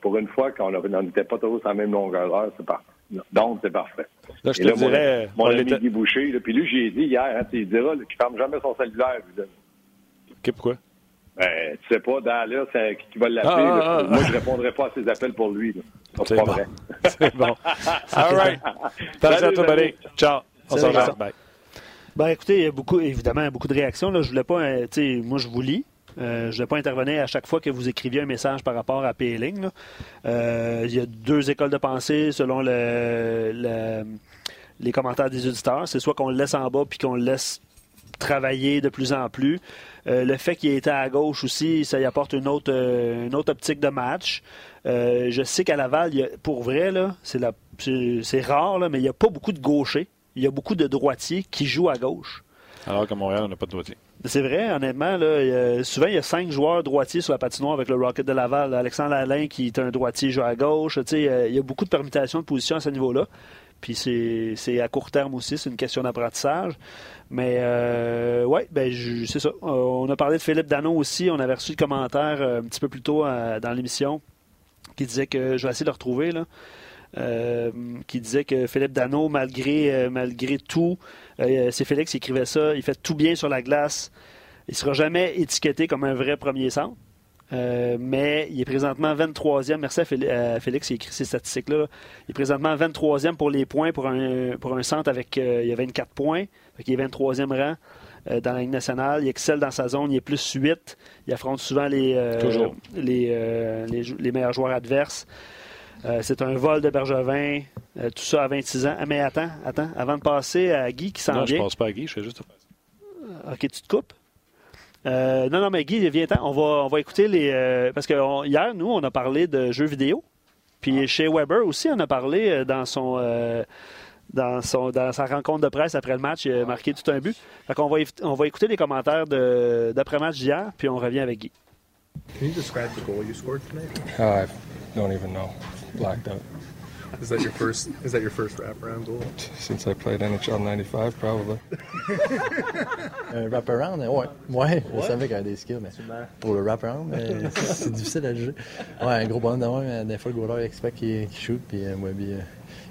pour une fois qu'on n'était pas tous en la même longueur d'heure, c'est parfait. Donc, c'est parfait. Là, je te dirais. Mon, ami Guy Boucher, puis lui, j'ai dit hier, hein, il dira qu'il ne ferme jamais son cellulaire. OK, pourquoi? Ben, tu sais pas, Dallas, qui va l'appeler. Ah, ah, ah, moi, je ne répondrai pas à ses appels pour lui. C'est pas bon. vrai. c'est bon. All right. Merci à toi, buddy. Ciao. On se revoit. Bye. Ben, écoutez, il y a beaucoup, évidemment, beaucoup de réactions. Là. Je voulais pas, euh, tu sais, moi, je vous lis. Euh, je ne vais pas intervenir à chaque fois que vous écriviez un message par rapport à Payling. Euh, il y a deux écoles de pensée selon le, les commentaires des auditeurs. C'est soit qu'on le laisse en bas puis qu'on le laisse travailler de plus en plus. Euh, le fait qu'il ait été à gauche aussi, ça y apporte une autre, une autre optique de match. je sais qu'à Laval, pour vrai, c'est rare, mais il n'y a pas beaucoup de gauchers. Il y a beaucoup de droitiers qui jouent à gauche. Alors qu'à Montréal, on n'a pas de droitiers. C'est vrai, honnêtement. Là, souvent, il y a cinq joueurs droitiers sur la patinoire avec le Rocket de Laval. Alexandre Alain, qui est un droitier, joue à gauche. Il y a beaucoup de permutations de position à ce niveau-là. Puis c'est à court terme aussi, c'est une question d'apprentissage. Mais euh, ouais, ben c'est ça. Euh, on a parlé de Philippe Dano aussi. On avait reçu le commentaire euh, un petit peu plus tôt euh, dans l'émission qui disait que je vais essayer de le retrouver là. Qui disait que Philippe Dano, malgré, malgré tout, c'est Félix qui écrivait ça, il fait tout bien sur la glace. Il ne sera jamais étiqueté comme un vrai premier centre. Mais il est présentement 23e. Merci à Félix, qui a écrit ces statistiques-là. Il est présentement 23e pour les points pour un, pour un centre avec il y a 24 points. il est 23e rang dans la Ligue nationale. Il excelle dans sa zone. Il est plus 8. Il affronte souvent les, les, les, meilleurs joueurs adverses. Euh, c'est un vol de Bergevin, euh, tout ça à 26 ans. Ah, mais attends, attends, avant de passer à Guy qui s'en vient. Non, je passe pas à Guy, je fais juste. Euh, OK, tu te coupes? Non, non, mais Guy, viens-t'en. On va, on va écouter les. parce que hier, nous, on a parlé de jeux vidéo. Puis ah. chez Weber aussi, on a parlé dans son. dans, son, dans sa rencontre de presse après le match, il a marqué tout un but. Fait qu'on va, on va écouter les commentaires d'après-match d'hier, puis on revient avec Guy. Can you describe the goal you scored tonight? Uh, I don't even know blacked out. Is that your first? Is that your first wraparound goal? Since I played NHL '95, probably. un wraparound, ouais, ouais. Je savais qu'il y avait des skills, mais pour le wraparound, c'est difficile à juger. Ouais, un gros bonhomme de mais des fois le goaler expect qu'il shoot, puis euh, ouais, puis, euh,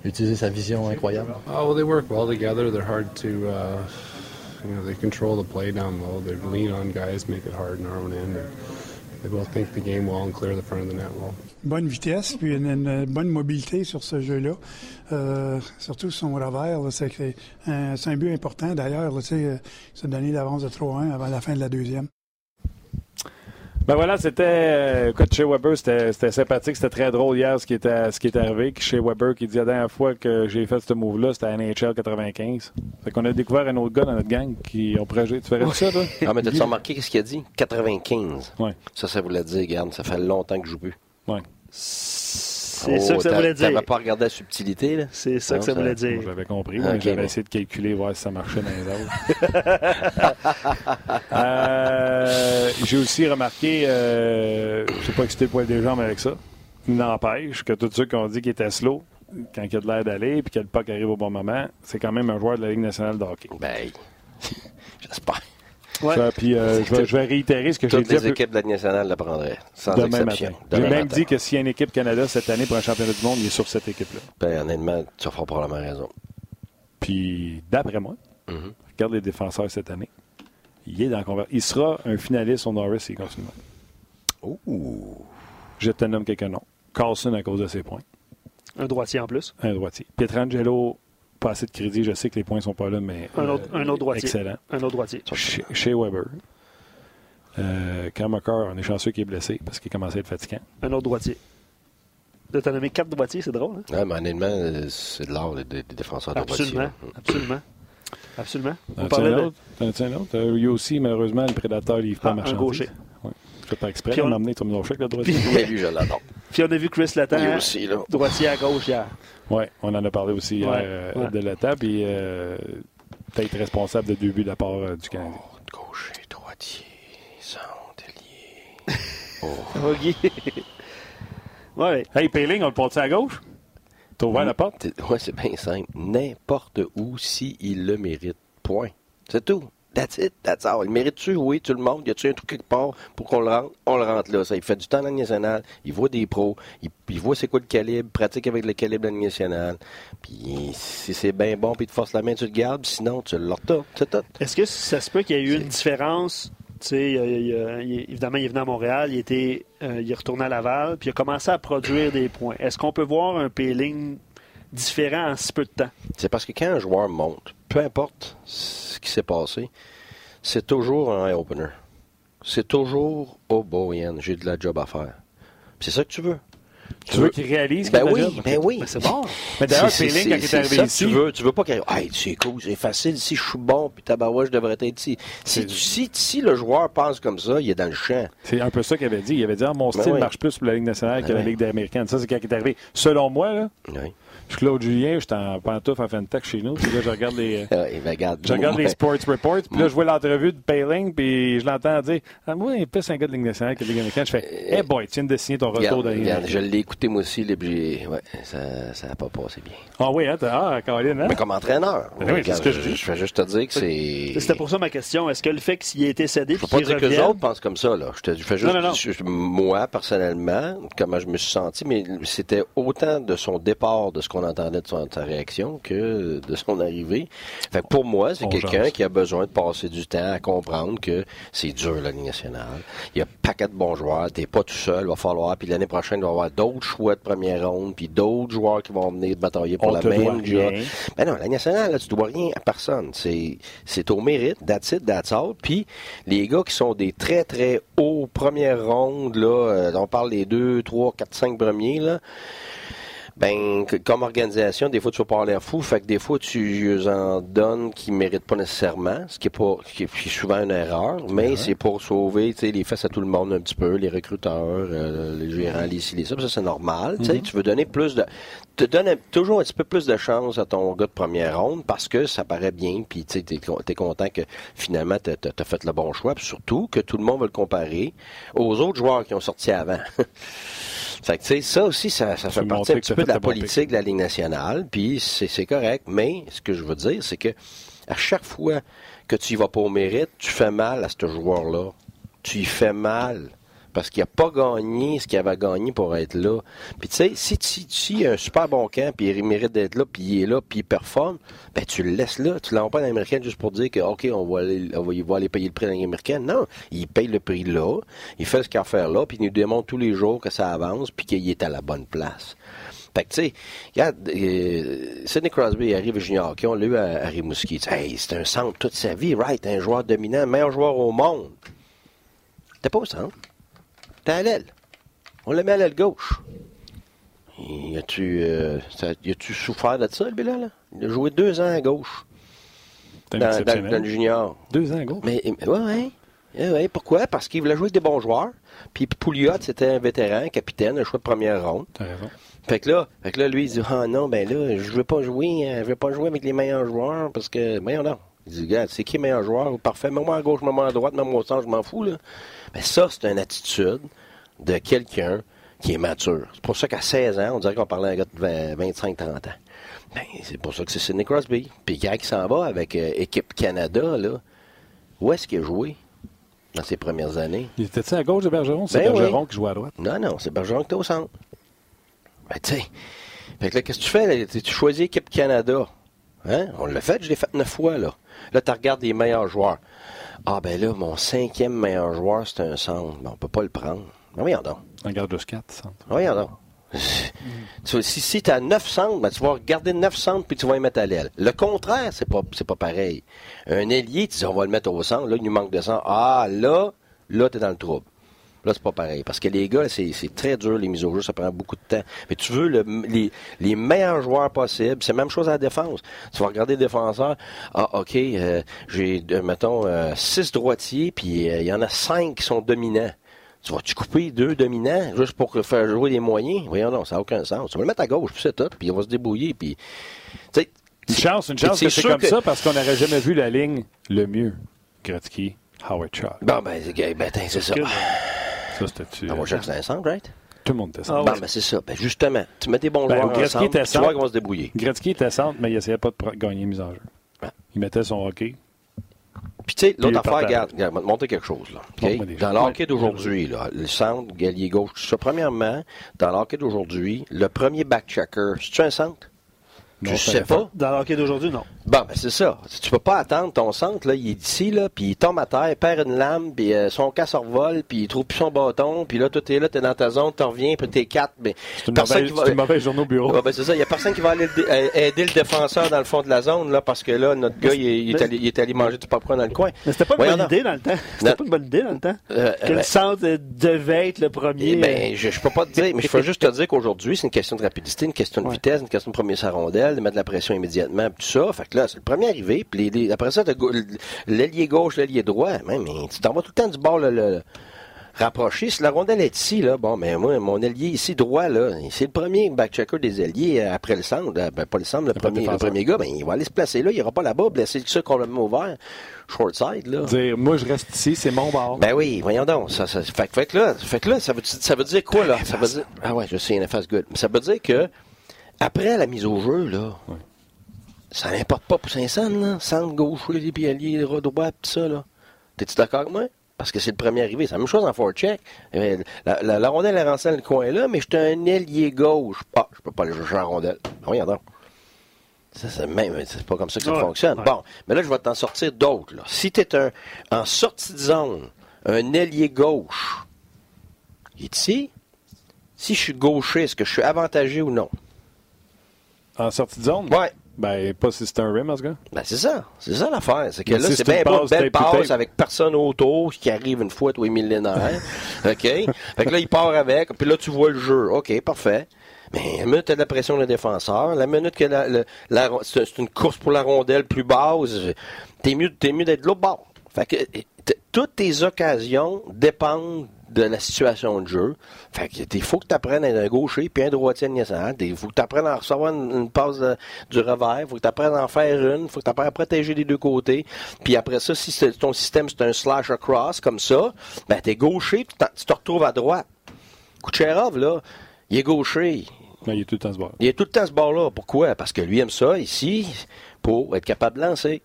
utiliser sa vision incroyable. Oh well, they work well together. They're hard to. Uh, you know, they control the play down low. They lean on guys, make it hard in our own end. And, Bonne vitesse, puis une, bonne mobilité sur ce jeu-là. Euh, surtout son revers, c'est, c'est un, c'est but important. D'ailleurs, sais, euh, donné l'avance de 3-1 avant la fin de la deuxième. Ben voilà, c'était. euh, écoute, chez Weber, c'était sympathique, c'était très drôle hier ce qui était, ce qui est arrivé. Chez Weber, qui dit la dernière fois que j'ai fait ce move-là, c'était à NHL 95. Fait qu'on a découvert un autre gars dans notre gang qui on pourrait jouer. Tu ferais ça, toi? Ah, mais t'as-tu remarqué ce qu'il a dit? 95. Ouais. Ça, ça voulait dire, regarde, ça fait longtemps que je joue plus. Ouais. C'est ça que ça voulait dire. T'avais pas regardé la subtilité, là? C'est ça que ça ça- voulait dire. J'avais compris, mais j'avais bon. essayé de calculer, voir si ça marchait dans les autres. Euh, J'ai aussi remarqué, euh, je sais pas excité le poil des jambes avec ça, n'empêche que tous ceux qui ont dit qu'il était slow, quand il a de l'air d'aller puis que le puck arrive au bon moment, c'est quand même un joueur de la Ligue nationale de hockey. Ben, j'espère. Ouais. Ça, puis euh, je, vais, je vais réitérer ce que j'ai Toutes dit un les équipes de la nationale l'apprendraient, sans demain exception. matin. J'ai même matin. dit que s'il y a une équipe Canada cette année pour un championnat du monde, il est sur cette équipe-là. Ben, honnêtement, tu feras probablement raison. Puis d'après moi, Mhm. regarde les défenseurs cette année. Il est dans la conver- Il sera un finaliste au Norris s'il continue. Ouh. Je te nomme quelques noms. Carlson à cause de ses points. Un droitier en plus. Un droitier. Pietrangelo, pas assez de crédit. Je sais que les points sont pas là, mais. Un autre, euh, un autre droitier. Excellent. Un autre droitier. Chez, chez Weber. Euh, on est chanceux qu'il est blessé parce qu'il commençait à être fatigant. Un autre droitier. De t'en nommer quatre droitiers, c'est drôle, hein? Ouais, mais honnêtement, euh, c'est de l'art des, des défenseurs de Absolument. droitier, Absolument. Absolument. On T'en as-tu parlait un de... autre? T'en as-tu un autre? Euh, lui aussi, malheureusement, le prédateur livre pas Ah, un marchandise. gaucher. Ouais. Je fais pas exprès. Puis on on- m'a amené Tom Chèque, le droitier. Puis- lui, je l'adore. Puis on a vu Chris là. droitier à gauche hier. Oui, on en a parlé aussi hier Ouais, euh, ouais. de l'état. Puis euh, peut-être responsable de deux buts de la part euh, du Canadien. Gaucher, droitier, centre, ailier. OK. ouais. Hey, Payling, on le porte à gauche? T'as ouvert la porte? Ouais, c'est bien simple. N'importe où, s'il le mérite. Point. C'est tout. That's it, that's all. Il mérite-tu? Oui, tout le monde. Y a-tu un truc quelque part pour qu'on le rentre? On le rentre là. Ça, il fait du temps dans la nationale. Il voit des pros. Il, il voit c'est quoi le calibre. Pratique avec le calibre de la nationale. Puis si c'est bien bon, puis il te force la main, tu le gardes. Sinon, tu le. C'est tout. Est-ce que ça se peut qu'il y ait eu une différence? Tu sais, il, il- évidemment, il est venu à Montréal, il, était, euh, il est retourné à Laval, puis il a commencé à produire des points. Est-ce qu'on peut voir un Payling différent en si peu de temps? C'est parce que quand un joueur monte, peu importe ce qui s'est passé, c'est toujours un eye-opener. C'est toujours Oh boy, j'ai de la job à faire. C'est ça que tu veux. Tu veux qu'il réalise Ben a oui, job? ben oui. Ben, c'est bon. Mais d'ailleurs, c'est- quand il est arrivé ça ici, Tu veux, tu veux pas qu'il hey, c'est cool, c'est facile, si je suis bon, puis tabarouette, je devrais être ici. Si, si, si le joueur pense comme ça, il est dans le champ. c'est un peu ça qu'il avait dit. Il avait dit ah, mon Ben style oui. marche plus pour la Ligue nationale que Ben la. Ligue américaine. Ça, c'est quand il est arrivé. Selon moi, là, Oui. Je suis Claude Julien, je suis en pantoufle en Fentech chez nous. Puis là, je regarde les. Ben, Je regarde les sports reports, puis là, je vois l'entrevue de Payling, puis je l'entends dire Ah, Moi, il est plus un gars de Ligue nationale que de Ligue américaine. Je fais Hey boy, tu viens de signer ton retour regarde, je l'ai écouté moi aussi, puis j'ai- ouais, ça n'a pas passé bien. Ah oui, hein, t'as- ah, Caroline, hein? Mais comme entraîneur, Ben oui, c'est regarde, ce que je dis. je fais juste te dire que c'est. C'était pour ça ma question. Est-ce que le fait qu'il ait été cédé, Je veux pas dire que les autres pensent comme ça, là. Je, te, je fais juste, Non, non, non. je- je- moi, personnellement, comment je me suis senti, mais c'était autant de son départ, de ce qu'on entendait de, son, de sa réaction, que de son arrivée. Fait que pour moi, c'est quelqu'un qui a besoin de passer du temps à comprendre que c'est dur, la Ligue nationale. Il y a un paquet de bons joueurs. T'es pas tout seul, il va falloir. Puis l'année prochaine, il va y avoir d'autres choix de première ronde, puis d'autres joueurs qui vont venir batailler pour On la même job. Ben non, la nationale, là, tu dois rien à personne. C'est, c'est au mérite, that's it, that's all. Puis les gars qui sont des très, très hauts premières rondes, là, euh, on parle des 2, 3, 4, 5 premiers, là, ben, que- comme organisation, des fois, tu vas pas l'air fou. Fait que des fois, tu en donnes qui méritent pas nécessairement, ce qui est pas, qui est, souvent une erreur, mais c'est pour sauver, tu sais, les fesses à tout le monde un petit peu, les recruteurs, euh, les gérants, les ci, les ça. Ça, c'est normal. Tu sais, tu veux donner plus de, te donnes un- toujours un petit peu plus de chance à ton gars de première ronde parce que ça paraît bien, puis tu sais, t'es, con- t'es content que finalement t'as, t'as- t'as fait le bon choix, puis surtout que tout le monde va le comparer aux autres joueurs qui ont sorti avant. Fait que, tu sais, ça aussi, ça, ça fait partie un petit peu de la politique de la Ligue nationale, puis c'est c'est correct. Mais ce que je veux dire, c'est que à chaque fois que tu y vas pas au mérite, tu fais mal à ce joueur-là. Tu y fais mal. Parce qu'il n'a pas gagné ce qu'il avait gagné pour être là. Puis tu sais, si tu si, un super bon camp, puis il mérite d'être là, puis il est là, puis il performe, ben tu le laisses là. Tu l'envoies pas l'américaine juste pour dire que, OK, on va aller, on va, aller payer le prix dans l'américaine. Non, il paye le prix là, il fait ce qu'il a à faire là, puis il nous démontre tous les jours que ça avance, puis qu'il est à la bonne place. Fait que, tu sais, regarde, euh, Sidney Crosby arrive junior, OK, on l'a eu à, à Rimouski. C'est un centre toute sa vie, right? Un joueur dominant, meilleur joueur au monde. T'es pas au centre. T'es à l'aile. On le met à l'aile gauche. Y a-tu euh, souffert de ça, le bilan, là? Il a joué deux ans à gauche. Dans, dans, dans, le junior. Deux ans à gauche? Mais, mais ouais, ouais. Eh ouais, pourquoi? Parce qu'il voulait jouer avec des bons joueurs. Puis Pouliot, c'était un vétéran, capitaine, un choix de première ronde. T'as raison. Fait que là, fait que là, lui, il dit Ah non, ben là, je veux pas jouer, euh, je veux pas jouer avec les meilleurs joueurs parce que. Voyons non. Il dit, regarde, c'est qui le meilleur joueur? Parfait, mets-moi à gauche, mets-moi à droite, mets-moi au centre, je m'en fous, là. Mais ça, c'est une attitude de quelqu'un qui est mature. C'est pour ça qu'à 16 ans, on dirait qu'on parlait à un gars de 25-30 ans. Ben, c'est pour ça que c'est Sidney Crosby. Puis quand il s'en va avec euh, Équipe Canada, là, où est-ce qu'il a joué? dans ses premières années? Il était à gauche de Bergeron? C'est ben Bergeron qui joue à droite? Non, non, c'est Bergeron qui était au centre. Ben, tu sais. Fait que là, qu'est-ce que tu fais? Tu choisis équipe Canada. Hein? On l'a fait, je l'ai fait neuf fois, là. Là, tu regardes les meilleurs joueurs. Ah, ben là, mon cinquième meilleur joueur, c'est un centre. Ben, on peut pas le prendre. Ben, voyons donc. On juste quatre centres. Ben, voyons donc. si si tu as 9 centres, ben, tu vas regarder 9 centres puis tu vas les mettre à l'aile. Le contraire, c'est pas, c'est pas pareil. Un ailier, tu dis on va le mettre au centre, là, il nous manque de centre. Ah, là, là, tu es dans le trouble. Là, c'est pas pareil. Parce que les gars, c'est, très dur, les mises au jeu, ça prend beaucoup de temps. Mais tu veux les, les, meilleurs joueurs possibles. C'est la même chose à la défense. Tu vas regarder les défenseurs. Ah, OK, euh, j'ai, euh, mettons, euh, six droitiers, puis il y en a cinq qui sont dominants. Tu vas-tu couper deux dominants juste pour faire jouer les moyens? Voyons, non, ça n'a aucun sens. Tu vas le mettre à gauche, puis c'est tout, puis on va se débrouiller, puis... Une chance, une chance que c'est comme ça, parce qu'on n'aurait jamais vu la ligne le mieux. Gretzky, Howard Chuck. Bon, ben, ben c'est ça. Ça, c'était-tu... Centre, right? Tout le monde était centre. Ah, ben, c'est ça. Ben, justement, tu mets des bons ben, joueurs ensemble, tu vois qu'on va se débrouiller. Gretzky était centre, mais il essayait pas de gagner mise en jeu. Il mettait son hockey, puis, tu sais, l'autre affaire, regarde, regarde, je vais te montrer quelque chose. Là, Dans l'hockey d'aujourd'hui, le centre, galier gauche, tout ça, premièrement, dans l'hockey d'aujourd'hui, le premier back-checker, c'est-tu un centre? Je sais pas. Dans l'hockey d'aujourd'hui, non. Bon, ben c'est ça. Tu peux pas attendre ton centre, là, il est ici, là, puis il tombe à terre, il perd une lame, puis euh, son casse revole, puis il trouve plus son bâton, puis là, tout est là, t'es dans ta zone, t'en reviens, puis t'es quatre. Mais c'est une, mauvaise, va... une mauvaise journée au bureau. ben c'est ça. Il y a personne qui va aller euh, aider le défenseur dans le fond de la zone, là, parce que là, notre gars, il, est, allé, il est allé manger du popcorn dans le coin. Mais c'était pas une bonne idée dans le temps. C'était pas une bonne idée dans le temps. Euh, que le ben- centre devait être le premier. Eh ben, je, je peux pas te dire, mais je peux juste te dire qu'aujourd'hui, c'est une question de rapidité, une question de vitesse, une question de premier sa rondelle, de mettre de la pression immédiatement, tout ça. Fait là, c'est le premier arrivé puis après ça, l'ailier gauche, l'ailier droit. mais tu t'en vas tout le temps du bord le, rapproché. Si la rondelle est ici, là, bon, mais moi, mon ailier ici droit, là, c'est le premier back-checker des ailiers euh, après le centre. Euh, ben, pas le centre, le, premier, le premier gars, ben, il va aller se placer là. Il ira pas là-bas, blessé ça complètement ouvert. Short side, là. Dire, moi, je reste ici, c'est mon bord. Ben oui, voyons donc. Ça, ça, fait, fait, que là, fait que là, ça veut, ça veut dire quoi, là? Ça veut dire, ah ouais, je sais, une face good. Ça veut dire que, après la mise au jeu, là, ça n'importe pas pour Saint-Saëns, là. Centre gauche, les pieds alliés, droit, pis ça, là. T'es-tu d'accord avec moi? Parce que c'est le premier arrivé. C'est la même chose en forecheck. Euh, la, la, la, rondelle est rentrée dans le coin là, mais j'étais un ailier gauche. Ah, je peux pas aller chercher la rondelle. Regarde donc. Ça, c'est même, c'est pas comme ça que ça fonctionne. Bon, mais là, je vais t'en sortir d'autres. Là. Si tu es un, en sortie de zone, un ailier gauche, ici, si je suis gaucher, est-ce que je suis avantagé ou non? En sortie de zone? Ouais. Ben, pas si c'est un rim, ce gars. Ben, c'est ça. C'est ça l'affaire. C'est que là, c'est bien beau, belle passe avec personne autour qui arrive une fois tous les millénaires. OK? fait que là, il part avec, puis là, tu vois le jeu. OK, parfait. Mais la minute, tu as de la pression des défenseurs. La minute que la, la, c'est une course pour la rondelle plus basse, t'es mieux, t'es mieux d'être de l'autre bord. Fait que toutes tes occasions dépendent de la situation de jeu. Fait que il faut que tu apprennes à être un gaucher puis un droitier de Il faut que tu apprennes à recevoir une, passe du revers. Il faut que tu apprennes à en faire une. Il faut que tu apprennes à protéger les deux côtés. Puis après ça, si ton système c'est un slash across comme ça, ben t'es gaucher puis tu te retrouves à droite. Kucherov, là, il est gaucher. Ben, il est tout le temps ce bord. Il est tout le temps ce bord-là. Pourquoi? Parce que lui aime ça ici pour être capable de lancer.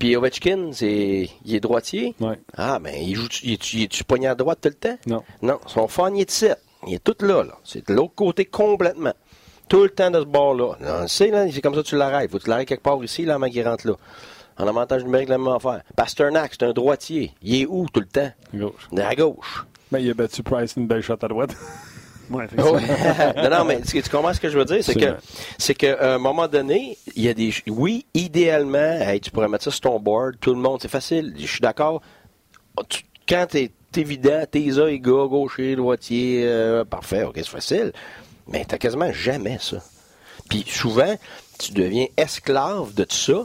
Puis Ovechkin, c'est, il est droitier. Ouais. Ah, ben, il joue, il, est- il est-tu pogné à droite tout le temps? Non. Non, son fan, il est de 7. Il est tout là, là. C'est de l'autre côté complètement. Tout le temps de ce bord-là. Là, on le sait, là, c'est comme ça que tu l'arrêtes. Faut que tu l'arrêtes quelque part ici, là, avant qu'il rentre là. En avantage numérique, la même affaire. Pasternak, c'est un droitier. Il est où tout le temps? Gauche. Il est à gauche. Ben, il a battu Price une belle shot à droite. Ouais. Ouais. non, non, mais tu tu comprends ce que je veux dire? C'est que, c'est qu'à un moment donné, il y a des. Oui, idéalement, hey, tu pourrais mettre ça sur ton board, tout le monde, c'est facile, je suis d'accord. Tu- Quand t'es évident, t'es les gars, gaucher, droitier, euh, parfait, ok, c'est facile. Mais t'as quasiment jamais ça. Puis souvent, tu deviens esclave de tout ça.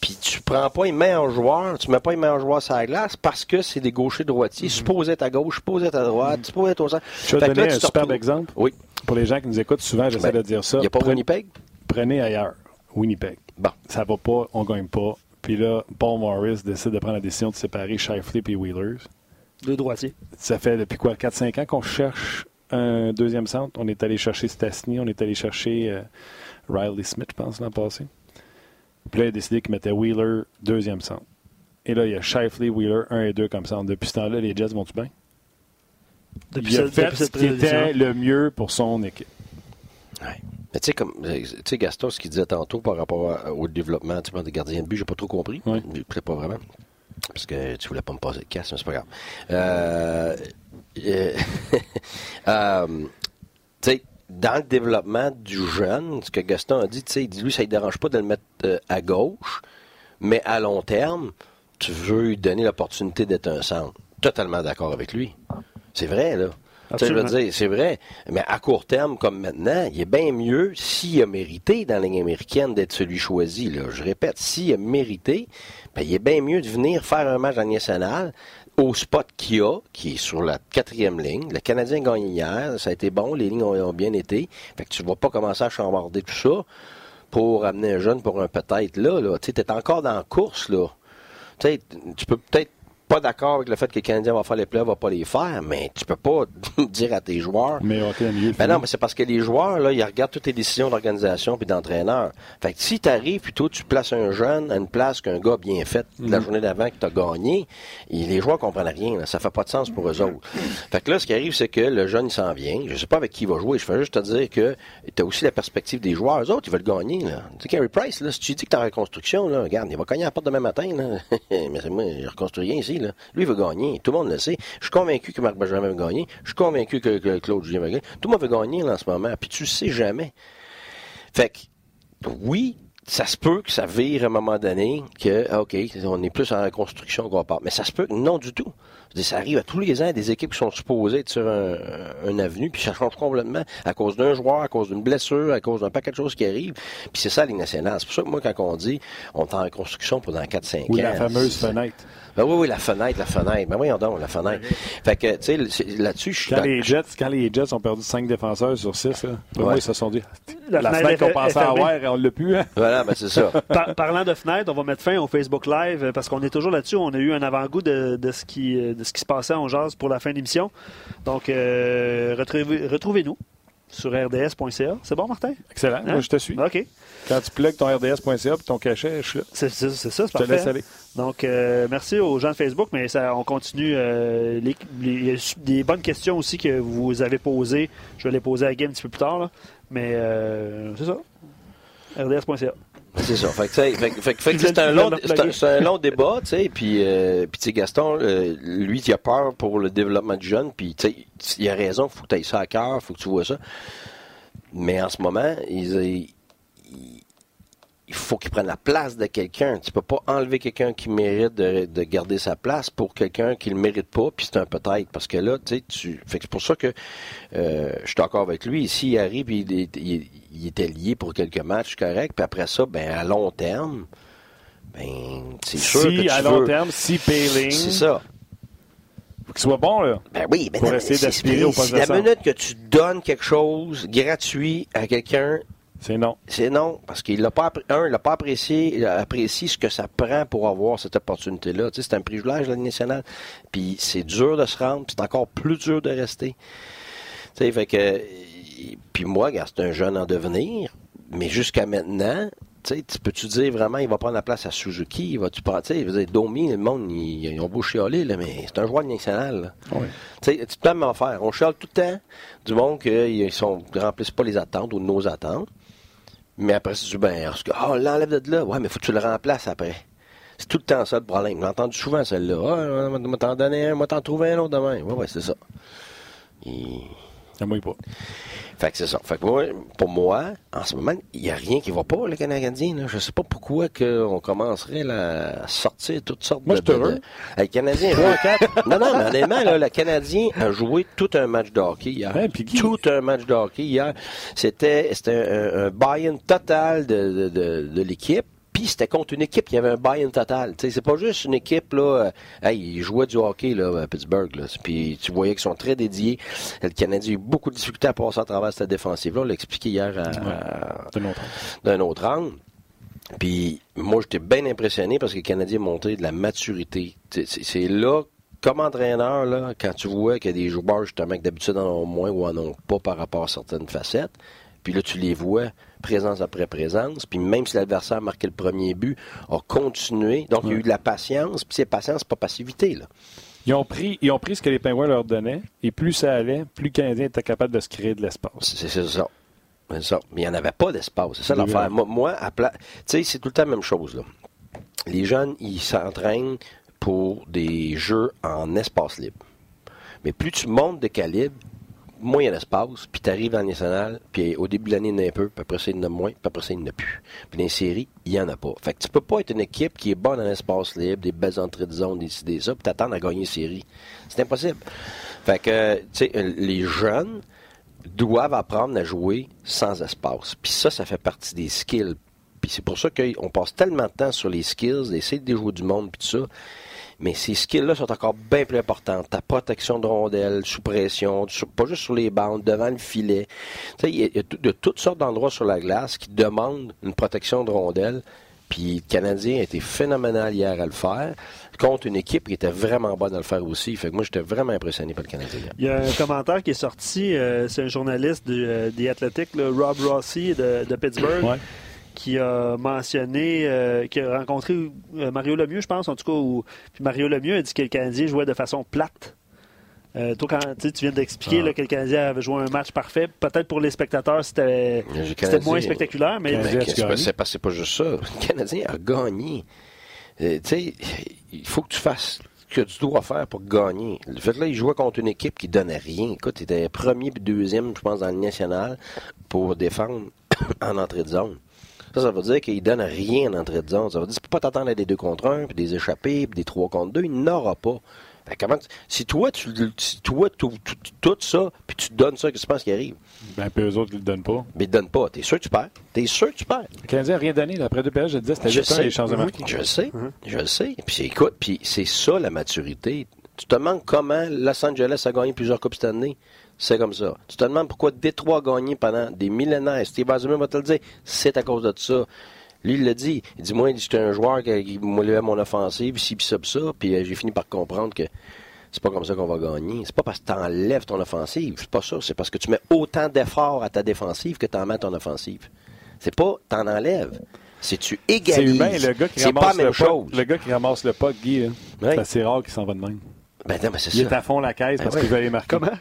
Puis tu prends pas les meilleurs joueurs, tu mets pas les meilleurs joueurs sur la glace parce que c'est des gauchers droitiers. Supposé être à gauche, supposé être à droite, supposé être au centre. Je vais te là, donner un superbe exemple. Oui. Pour les gens qui nous écoutent, souvent, j'essaie Ben, de dire ça. Il n'y a pas Winnipeg? Prenez ailleurs. Winnipeg. Bon. Ça va pas, on gagne pas. Puis là, Paul Morris décide de prendre la décision de séparer Shifley et Wheelers. Deux droitiers. Ça fait depuis quoi, 4-5 ans qu'on cherche un deuxième centre? On est allé chercher Stastny, on est allé chercher euh, Riley Smith, je pense, l'an passé. Puis là, il a décidé qu'il mettait Wheeler deuxième centre. Et là, il y a Shifley, Wheeler 1 et 2 comme centre. Depuis ce temps-là, les Jets vont-tu bien? Depuis il a cette- fait ce qui était le mieux pour son équipe. Ouais. Mais tu sais, comme, euh, tu sais, Gaston, ce qu'il disait tantôt par rapport à- au développement des gardiens de but, j'ai pas trop compris. Oui. Peut-être pas vraiment. Parce que tu voulais pas me passer de casse, mais c'est pas grave. Euh, euh, euh, tu sais, dans le développement du jeune, ce que Gaston a dit, tu sais, il dit, lui, ça ne dérange pas de le mettre euh, à gauche, mais à long terme, tu veux lui donner l'opportunité d'être un centre. Totalement d'accord avec lui. C'est vrai, là. Tu sais, je veux Absolument. dire, c'est vrai. Mais à court terme, comme maintenant, il est bien mieux s'il a mérité dans la Ligue américaine d'être celui choisi. Là. Je répète, s'il a mérité, ben, il est bien mieux de venir faire un match Ligue nationale au spot qu'il a, qui est sur la quatrième ligne. Le Canadien a gagné hier, ça a été bon, les lignes ont, bien été. Fait que tu ne vas pas commencer à chambarder tout ça pour amener un jeune pour un peut-être là. là. Tu es encore dans la course, là. Tu peux peut-être pas d'accord avec le fait que le Canadien va faire les playoffs, va pas les faire, mais tu peux pas dire à tes joueurs. Mais ok, mieux. Ben non, mais c'est parce que les joueurs, là, ils regardent toutes les décisions d'organisation puis d'entraîneur. Fait que si t'arrives, puis toi, tu places un jeune à une place qu'un gars bien fait la journée d'avant que t'as gagné, et les joueurs comprennent rien. Là. Ça fait pas de sens pour eux autres. Fait que là, ce qui arrive, c'est que le jeune, il s'en vient. Je sais pas avec qui il va jouer. Je fais juste te dire que t'as aussi la perspective des joueurs. Eux autres, ils veulent gagner. Là. Tu sais, Carey Price, là, si tu dis que t'es en reconstruction, là, regarde, il va gagner à la porte demain matin. Là. mais c'est moi, je reconstruis rien ici. Lui, il veut gagner. Tout le monde le sait. Je suis convaincu que Marc Benjamin va gagner. Je suis convaincu que, Claude Julien va gagner. Tout le monde veut gagner là, en ce moment. Puis tu sais jamais. Fait que, oui, ça se peut que ça vire à un moment donné que, ah, OK, on est plus en reconstruction qu'on part. Mais ça se peut que non du tout. Dire, Ça arrive à tous les ans, des équipes qui sont supposées être sur un, un avenue, puis ça change complètement à cause d'un joueur, à cause d'une blessure, à cause d'un paquet de choses qui arrivent. Puis c'est ça, la Ligue nationale. C'est pour ça que moi, quand on dit on est en reconstruction pendant 4-5 ans. Ou la fameuse fenêtre. Ben oui, oui, la fenêtre, la fenêtre. Ben voyons donc, la fenêtre. Fait que, tu sais, c'est- là-dessus, je suis Quand les, Jets, quand les Jets ont perdu 5 défenseurs sur 6, là, pour Ouais. moi, ils se sont dit La la, fenêtre qu'on pensait avoir, on l'a plus. Hein? Voilà, ben c'est ça. Par- parlant de fenêtre, on va mettre fin au Facebook Live euh, parce qu'on est toujours là-dessus. On a eu un avant-goût de, de ce qui, euh, de ce qui se passait en jazz pour la fin d'émission. Donc, euh, retrouvez- retrouvez-nous sur rds.ca. C'est bon, Martin? Excellent, Hein? moi je te suis. OK. Quand tu plugues ton RDS.ca et ton cachet, je suis là. C'est c'est- c'est ça, c'est Je te laisse aller. Donc, euh, merci aux gens de Facebook, mais ça, on continue. euh, les- les- il y a des bonnes questions aussi que vous avez posées. Je vais les poser à Guy un petit peu plus tard. là. Mais euh, c'est ça. RDS.ca. C'est ça. Fait que, fait, fait fait c'est un, long, c'est un, long débat, tu sais, puis, euh, puis tu sais, Gaston, euh, lui, il a peur pour le développement du jeune, puis tu sais, il a raison, faut que tu ailles ça à cœur, faut que tu vois ça. Mais en ce moment, il, il- faut qu'il prenne la place de quelqu'un. Tu peux pas enlever quelqu'un qui mérite de, de garder sa place pour quelqu'un qui le mérite pas, puis c'est un peut-être. Parce que là, tu sais, tu. Fait que c'est pour ça que euh, je suis d'accord avec lui. S'il arrive, il, il, il était lié pour quelques matchs, correct. Puis après ça, ben à long terme, ben c'est sûr que Si, tu à long terme, si Payling, C'est ça. faut qu'il soit bon, là. Ben oui, ben Pour non, essayer c'est- d'aspirer au c'est- poste de La minute que tu donnes quelque chose gratuit à quelqu'un, C'est non. c'est non, parce qu'il l'a pas, un, il n'a pas apprécié, il a apprécié ce que ça prend pour avoir cette opportunité-là. Tu sais, c'est un privilège de la Ligue nationale. Puis c'est dur de se rendre, puis c'est encore plus dur de rester. Tu sais, fait que, puis moi, c'est un jeune en devenir, mais jusqu'à maintenant, tu tu peux-tu dire vraiment, il va prendre la place à Suzuki? Il va-tu prendre, tu sais, dire, Domi, le monde, ils, ils ont beau chialer, là, mais c'est un joueur national. Oui. Tu sais, tu peux m'en faire. On chiale tout le temps du monde qu'ils ne remplissent pas les attentes ou nos attentes. Mais après, dis, ben, parce que, oh, l'enlève de là. Ouais, mais faut que tu le remplaces après. C'est tout le temps ça le problème. J'ai entendu souvent celle-là. Ah, oh, t'en donner un, moi t'en trouver un autre demain. Ouais, ouais, c'est ça. Et... Ça mouille pas. Fait que c'est ça. Fait que moi, pour moi, en ce moment, il n'y a rien qui va pas, le Canadien. Là. Je sais pas pourquoi on commencerait là, à sortir toutes sortes moi, de... Moi, je Le Canadien... 3-4. non, non, mais honnêtement, là, le Canadien a joué tout un match de hockey hier. Ouais, puis qui... Tout un match de hockey hier. C'était un, un buy-in total de, de, de, de l'équipe puis c'était contre une équipe qui avait un buy-in total. C'est pas juste une équipe, là, euh, hey, ils jouaient du hockey là, à Pittsburgh. Là. Puis tu voyais qu'ils sont très dédiés. Le Canadien a eu beaucoup de difficultés à passer à travers cette défensive-là. On l'a expliqué hier à, ouais, d'un autre angle. Puis moi, j'étais bien impressionné parce que le Canadien a monté de la maturité. C'est là comme entraîneur, là, quand tu vois qu'il y a des joueurs justement que d'habitude en ont moins ou en ont pas par rapport à certaines facettes, puis là tu les vois présence après présence. Puis même si l'adversaire a marqué le premier but, a continué. Donc, il y a eu de la patience. Puis c'est patience, pas passivité. Là. Ils ont, pris, ils ont pris ce que les Pingouins leur donnaient. Et plus ça allait, plus le Canadien était capable de se créer de l'espace. C'est ça. C'est ça. Mais il n'y en avait pas d'espace. C'est ça l'affaire. Moi, moi à pla... tu sais, c'est tout le temps la même chose. Là. Les jeunes, ils s'entraînent pour des jeux en espace libre. Mais plus tu montes de calibre, a d'espace, puis tu arrives en national, puis au début de l'année, il y en a un peu, puis après ça, il y en a moins, puis après ça, il n'y en a plus. Puis dans les séries, il n'y en a pas. Fait que tu peux pas être une équipe qui est bonne en espace libre, des belles entrées de zone, décider ça, puis t'attendre à gagner une série. C'est impossible. Fait que, tu sais, les jeunes doivent apprendre à jouer sans espace. Puis ça, ça fait partie des skills. Puis c'est pour ça qu'on passe tellement de temps sur les skills, d'essayer de jouer du monde, puis tout ça. Mais ces skills-là sont encore bien plus importants. Ta protection de rondelles, sous pression, pas juste sur les bandes, devant le filet. Tu sais, il y, a de toutes sortes d'endroits sur la glace qui demandent une protection de rondelles. Puis le Canadien a été phénoménal hier à le faire contre une équipe qui était vraiment bonne à le faire aussi. Fait que moi, j'étais vraiment impressionné par le Canadien. Il y a un commentaire qui est sorti, euh, c'est un journaliste de, des Athletic, Rob Rossi de, de Pittsburgh. Ouais qui a mentionné, euh, qui a rencontré euh, Mario Lemieux, je pense, en tout cas. Où, puis Mario Lemieux a dit que le Canadien jouait de façon plate. Euh, toi, quand tu viens d'expliquer ah. que le Canadien avait joué un match parfait, peut-être pour les spectateurs, c'était moins spectaculaire, mais. c'est? pas, pas juste ça. Le Canadien a gagné. tu sais, il faut que tu fasses ce que tu dois faire pour gagner. Le fait que là, il jouait contre une équipe qui donnait rien. Écoute, il était premier puis deuxième, je pense, dans le national pour défendre en entrée de zone. Ça, ça veut dire qu'il donne rien en entrée de zone. Ça veut dire que tu peux pas t'attendre à des 2 contre 1, puis des échappés, puis des 3 contre 2. Il n'aura pas. comment si toi, tu si toi, tout, ça, puis tu donnes ça, qu'est-ce que tu penses qui arrive? Ben, puis eux autres, ils le donnent pas. Mais ils ne donnent pas. T'es sûr que tu perds? T'es sûr que tu perds? Le Canadien n'a rien donné. Après deux périodes, je te disais, c'était juste un les chances de marquer. Je le sais. Je le sais. Puis écoute, puis c'est ça la maturité. Tu te demandes comment Los Angeles a gagné plusieurs Coupes cette année. C'est comme ça. Tu te demandes pourquoi Détroit a gagné pendant des millénaires. Steve Eisenman va te le dire. C'est à cause de ça. Lui, il l'a dit. Il dit, moi, j'étais un joueur qui levait mon offensive, ci, puis ça, puis ça. Puis euh, j'ai fini par comprendre que c'est pas comme ça qu'on va gagner. C'est pas parce que tu enlèves ton offensive. C'est pas ça. C'est parce que tu mets autant d'efforts à ta défensive que tu en mets à ton offensive. C'est pas t'en enlèves. C'est tu égalises. C'est humain. Le gars qui ramasse pas la même chose. Le gars qui ramasse le puck, Guy, c'est assez rare qu'il s'en va de même. Ben non, mais c'est ça. Il est à fond la caisse parce ben qu'il veut aller marquer. Comment?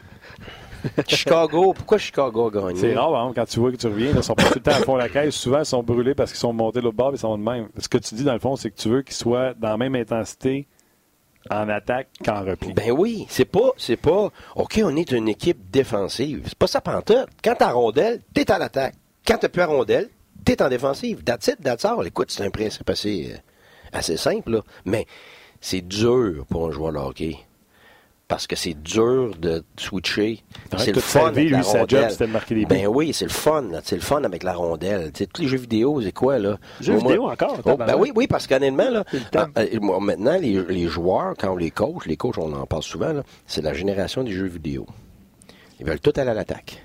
Chicago, pourquoi Chicago a gagné? C'est rare, hein, quand tu vois que tu reviens, ils sont pas tout le temps à fond la caisse. Souvent, ils sont brûlés parce qu'ils sont montés l'autre bord et ils sont de même. Ce que tu dis, dans le fond, c'est que tu veux qu'ils soient dans la même intensité en attaque qu'en repli. Ben oui, c'est pas, c'est pas, OK, on est une équipe défensive. C'est pas ça pantoute. Quand t'as rondelle, t'es en attaque. Quand t'as plus à rondelle, t'es en défensive. That's it, that's all. Écoute, c'est un principe assez, euh, assez simple, là. Mais c'est dur pour un joueur de hockey parce que c'est dur de switcher. C'est le fun avec la rondelle. ben oui, c'est le fun. C'est le fun avec la rondelle. tous les jeux vidéo, c'est quoi, là? Jeux vidéo encore? Oh, ben oui, oui, parce qu'honnêtement, là, euh, maintenant, les, joueurs, quand on les coach, les coachs, on en parle souvent, c'est la génération des jeux vidéo. Ils veulent tout aller à l'attaque.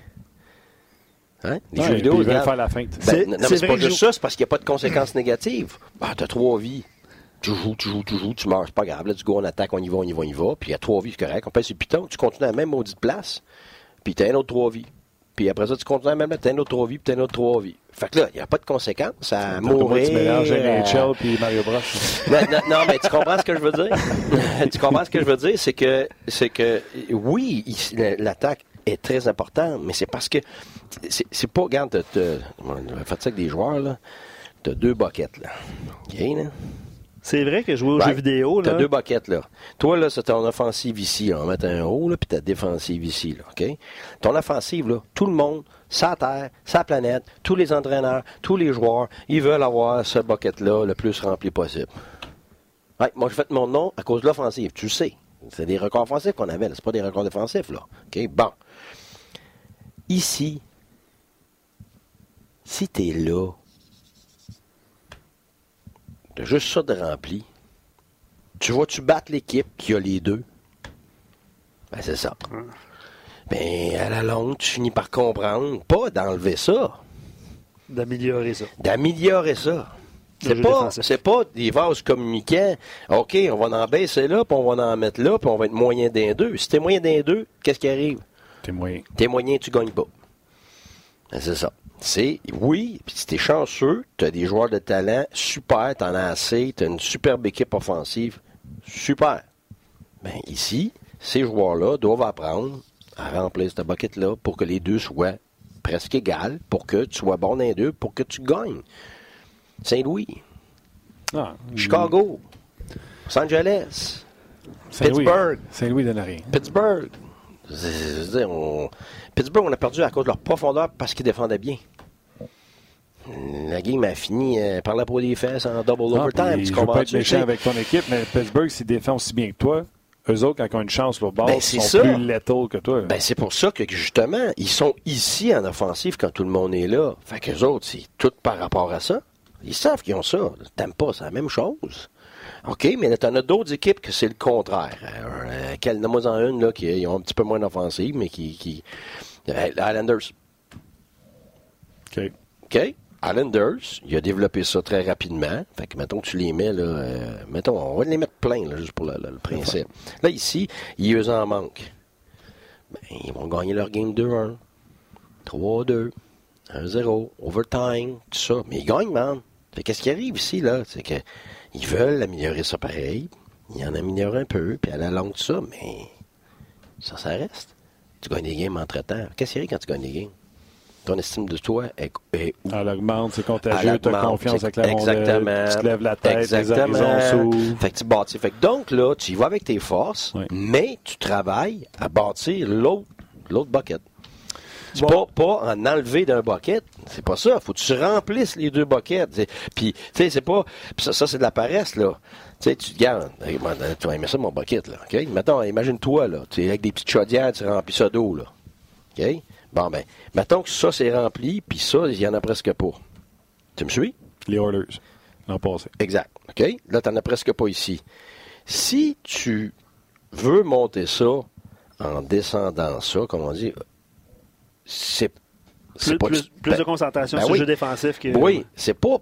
Hein? Les jeux vidéo, ils veulent faire la feinte. Ben, non, mais c'est pas juste ça, c'est parce qu'il n'y a pas de conséquences négatives. Ah, t'as trois vies tu joues, tu joues, tu joues, tu meurs, c'est pas grave. Là, tu go, on attaque, on y va, on y va, on y va. Puis il y a trois vies, c'est correct. On pèse sur piton, tu continues à la même maudite place. Puis t'as un autre trois vies. Puis après ça, tu continues à la même place, t'as un autre trois vies, puis t'as un autre trois vies. Fait que là, il n'y a pas de conséquences à mourir. tu mélanges puis Mario Bros. non, non, non, mais tu comprends ce que je veux dire? tu comprends ce que je veux dire? C'est que, c'est que, oui, l'attaque est très importante, mais c'est parce que, c'est pas, regarde, t'as- t'as- on a fait ça avec des joueurs, là. T'as deux boquettes, là. OK, là? C'est vrai que jouer aux Ouais. jeux vidéo, là. T'as deux boquettes, là. Toi, là, c'est ton offensive ici. là. On va mettre un haut, là, puis ta défensive ici, là, OK? Ton offensive, là, tout le monde, sa terre, sa planète, tous les entraîneurs, tous les joueurs, ils veulent avoir ce bucket-là le plus rempli possible. Ouais, moi, j'ai fait mon nom à cause de l'offensive. Tu le sais. C'est des records offensifs qu'on avait. C'est pas des records défensifs, là. OK? Bon. Ici, si t'es là, t'as juste ça de rempli, tu vois-tu battre l'équipe qui a les deux? Ben, c'est ça. Ben, à la longue, tu finis par comprendre, pas d'enlever ça, D'améliorer ça. d'améliorer ça. C'est pas, c'est pas des vases communicants. OK, on va en baisser là, puis on va en mettre là, puis on va être moyen d'un deux. Si t'es moyen d'un deux, qu'est-ce qui arrive? T'es moyen. T'es moyen, tu gagnes pas. Ben, C'est ça. C'est, oui, puis si t'es chanceux, t'as des joueurs de talent, super, t'en as assez, t'as une superbe équipe offensive, super. Ben, ici, ces joueurs-là doivent apprendre à remplir cette bucket-là pour que les deux soient presque égales, pour que tu sois bon dans les deux, pour que tu gagnes. Saint-Louis, Ah, Chicago, Los Angeles, Saint-Louis. Pittsburgh. Saint-Louis rien. Pittsburgh. Je veux dire, on- Pittsburgh, on a perdu à cause de leur profondeur parce qu'ils défendaient bien. La game a fini euh, par la peau des fesses en double Non, overtime. Tu je veux pas être méchant avec ton équipe, mais Pittsburgh, s'ils défendent aussi bien que toi, eux autres, quand ils ont une chance au bord, Ben, sont ça. plus lethal que toi. Ben, c'est pour ça que, justement, ils sont ici en offensive quand tout le monde est là. Fait qu'eux autres, c'est tout par rapport à ça. Ils savent qu'ils ont ça. T'aimes pas, c'est la même chose. OK, mais là, t'en as d'autres équipes que c'est le contraire. Euh, quelle, nomme-moi en une, là, qui ont un petit peu moins d'offensive, mais qui, qui... Euh, les Islanders. OK. OK? Islanders, il a développé ça très rapidement. Fait que, mettons tu les mets, là, euh, mettons, on va les mettre plein, là, juste pour le, principe. Là, ici, ils eux en manquent. Ben, ils vont gagner leur game 2-1, 3-2, 1-0, overtime, tout ça. Mais ils gagnent, man. Fait qu'est-ce qui arrive ici, là? C'est que ils veulent améliorer ça pareil. Ils en améliorent un peu, puis à la longue, ça, mais ça, ça reste. Tu gagnes des games entre-temps. Qu'est-ce qui arrive quand tu gagnes des games? Ton estime de toi est, est où? Elle augmente, c'est contagieux, tu as confiance avec la rondelle, Exactement. tu te lèves la tête, Exactement. les horizons s'ouvrent. Fait que tu bâtis. Fait que donc, là, tu y vas avec tes forces, Oui. mais tu travailles à bâtir l'autre, l'autre bucket. C'est Bon. pas, pas en enlever d'un bucket. C'est pas ça. Faut que tu remplisses les deux buckets. Puis, tu sais, c'est pas. puis ça, ça, c'est de la paresse, là. Tu sais, tu te gardes. Tu vas aimer ça, mon bucket, là. OK? Mettons, imagine-toi, là. Tu sais, avec des petites chaudières, tu remplis ça d'eau, là. OK? Bon, ben, mettons que ça, c'est rempli, puis ça, il y en a presque pas. Tu me suis? Les Oilers, l'an passé. Exact. OK? Là, tu n'en as presque pas ici. Si tu veux monter ça en descendant ça, comme on dit, c'est. Plus, pas plus- du- plus ben, de concentration ben sur oui. le jeu défensif que, Oui, c'est pas.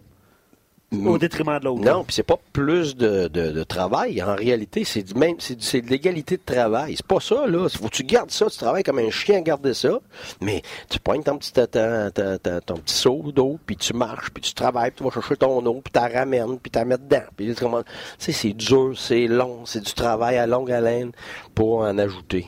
Au détriment de l'autre. Non, puis c'est pas plus de, de- de travail. En réalité, c'est du même, c'est, du- c'est de l'égalité de travail. C'est pas ça, là. Faut que tu gardes ça, tu travailles comme un chien à garder ça, mais tu poignes ton petit, ta- ta- ta- ton petit seau d'eau, puis tu marches, puis tu travailles, puis tu vas chercher ton eau, puis tu la ramènes, puis tu la mets dedans. Puis tu comment- tu sais, c'est dur, c'est long, c'est du travail à longue haleine pour en ajouter.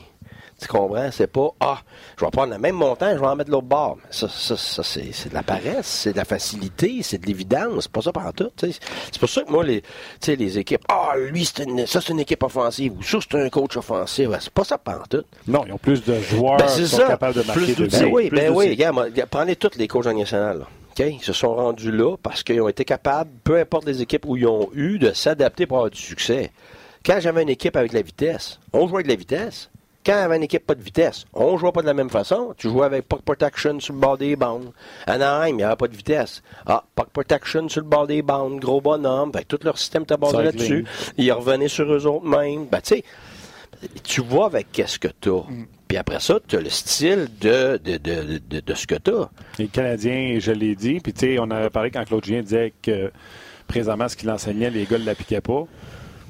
Tu comprends? C'est pas, ah, je vais prendre le même montant, je vais en mettre l'autre bord. Ça, ça, ça c'est, de la paresse, c'est de la facilité, c'est de l'évidence. C'est pas ça par tout. C'est pour ça que moi, les, les équipes, ah, lui, c'est une, ça, c'est une équipe offensive, ou ça, c'est un coach offensif. Ben, C'est pas ça par tout. Non, ils ont plus de joueurs Ben, qui sont ça. capables de marquer Plus des d'outils. Ben oui, plus ben oui, regarde, prenez tous les coachs en national. là. OK? Ils se sont rendus là parce qu'ils ont été capables, peu importe les équipes où ils ont eu, de s'adapter pour avoir du succès. Quand j'avais une équipe avec la vitesse, on jouait avec la vitesse. Quand j'avais une équipe pas de vitesse, on jouait pas de la même façon. Tu jouais avec puck protection sur le bord des bandes. Anaheim, il n'y avait pas de vitesse. Ah, puck protection sur le bord des bandes, gros bonhomme. Ben, tout leur système était basé là-dessus. Ils revenaient sur eux autres mêmes. Ben, tu sais, tu vois avec qu'est-ce que tu as. Puis après ça, tu as le style de, de, de, de, de ce que tu as. Les Canadiens, je l'ai dit, puis tu sais, on avait parlé quand Claude Julien disait que présentement, ce qu'il enseignait, les gars ne l'appliquaient pas.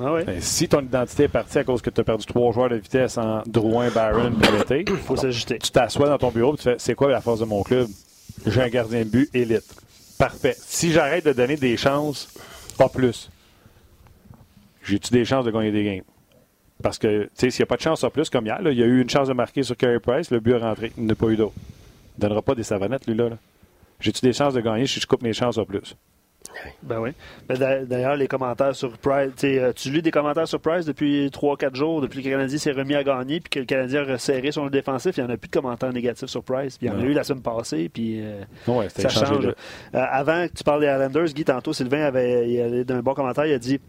Ah. Ben, si ton identité est partie à cause que tu as perdu trois joueurs de vitesse en Drouin, Barron puis l'été, faut s'ajuster. tu t'assois dans ton bureau et tu fais c'est quoi la force de mon club? J'ai un gardien de but élite. Parfait. Si j'arrête de donner des chances, pas plus, j'ai-tu des chances de gagner des games? Parce que, tu sais, s'il n'y a pas de chance en plus, comme hier, là, il y a eu une chance de marquer sur Carey Price, le but est rentré. Il n'a pas eu d'autre. Il ne donnera pas des savonnettes, lui, là. là. J'ai-tu des chances de gagner si je coupe mes chances en plus? Ben oui. Ben, d'a- D'ailleurs, les commentaires sur Price, tu euh, tu lis des commentaires sur Price depuis 3-4 jours, depuis que le Canadien s'est remis à gagner, puis que le Canadien a resserré son défensif, il n'y en a plus de commentaires négatifs sur Price. Puis il y en a eu la semaine passée, puis euh, Ouais, ça change. Euh, avant que tu parles des Islanders, Guy, tantôt, Sylvain avait il avait d'un bon commentaire, il a dit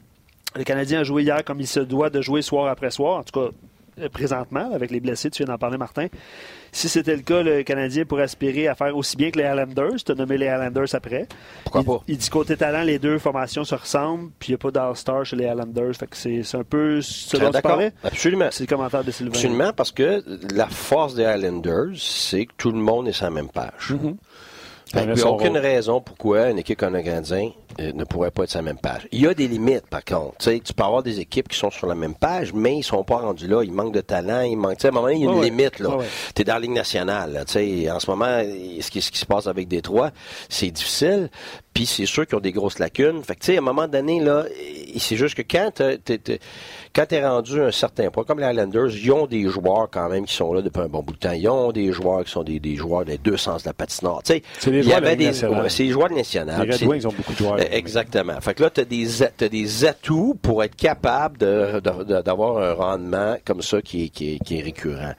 le Canadien a joué hier comme il se doit de jouer soir après soir, en tout cas présentement, avec les blessés, tu viens d'en parler, Martin. Si c'était le cas, le Canadien pourrait aspirer à faire aussi bien que les Islanders, tu as nommé les Islanders après. Pourquoi il, pas? Il dit côté talent, les deux formations se ressemblent, puis il n'y a pas d'All-Star chez les. Fait que c'est c'est un peu ce dont tu d'accord. parlais. Absolument. C'est le commentaire de Sylvain. Absolument, parce que la force des Highlanders, c'est que tout le monde est sur la même page. Mm-hmm. Fait Il a qu'il y a aucune rôle. raison pourquoi une équipe comme le Canadien euh, ne pourrait pas être sur la même page. Il y a des limites, par contre. Tu tu peux avoir des équipes qui sont sur la même page, mais ils sont pas rendus là. Ils manquent de talent. Ils manquent. tu À un moment donné, il y a une limite. là. Tu es dans la Ligue nationale. là. Tu en ce moment, ce qui, ce qui se passe avec Détroit, c'est difficile. Puis c'est sûr qu'ils ont des grosses lacunes. Fait que, tu sais, à un moment donné, là, c'est juste que quand t'es- quand t'es rendu à un certain point, comme les Highlanders, ils ont des joueurs quand même qui sont là depuis un bon bout de temps. Ils ont des joueurs qui sont des, des joueurs des deux sens de la patinoire. Tu sais, C'est y joueurs des, c'est des joueurs de nationale. Les Red Wings ont beaucoup de joueurs. euh, Exactement. Fait que là, tu as des, t'as des atouts pour être capable de- de- de- d'avoir un rendement comme ça qui est, qui, est, qui est récurrent.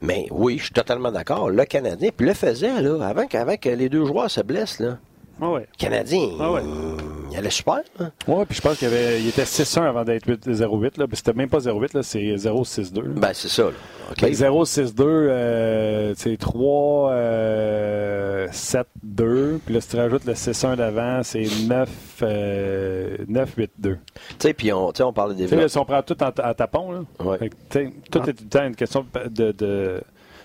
Mais oui, je suis totalement d'accord. Le Canadien, puis le faisait, là, avant, qu'avant que les deux joueurs se blessent, là. Ouais. Le Canadien, Ah ouais. il allait super. là. Oui, puis je pense qu'il y avait, il était 6-1 avant d'être 8 0-8. Là. Puis C'était même pas 0-8, là, c'est 0-6-2. là. Ben, c'est ça. Là. OK. Fait que 0-6-2, euh, c'est 3, euh, 7-2. Puis là, si tu rajoutes le 6-1 d'avant, c'est 9, euh, 9-8-2. Tu sais, puis on, on parle des là, si on prend tout en, en tapon, là, Ouais. fait tout est tout le temps une question de. de...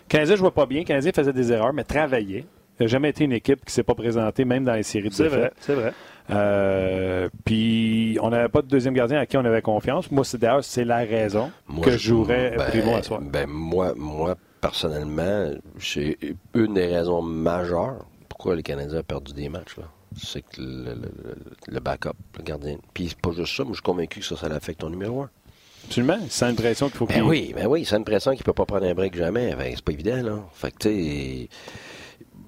Canadien ne jouait pas bien, Canadien faisait des erreurs, mais travaillait. Il n'a jamais été une équipe qui ne s'est pas présentée, même dans les séries de C'est vrai, c'est vrai. Euh, puis on n'avait pas de deuxième gardien à qui on avait confiance. Moi, c'est d'ailleurs c'est la raison Moi, que je jouerais ben, Primo à soir. Ben, moi, moi, personnellement, c'est une des raisons majeures pourquoi les Canadiens ont perdu des matchs. là. C'est que le, le- le- le backup, le gardien. Puis c'est pas juste ça, mais je suis convaincu que ça, ça l'affecte ton numéro un. Absolument. C'est une pression qu'il faut Ben qu'il oui, ben oui, c'est une pression qu'il peut pas prendre un break jamais. Ben, c'est pas évident, là. Fait que, tu sais.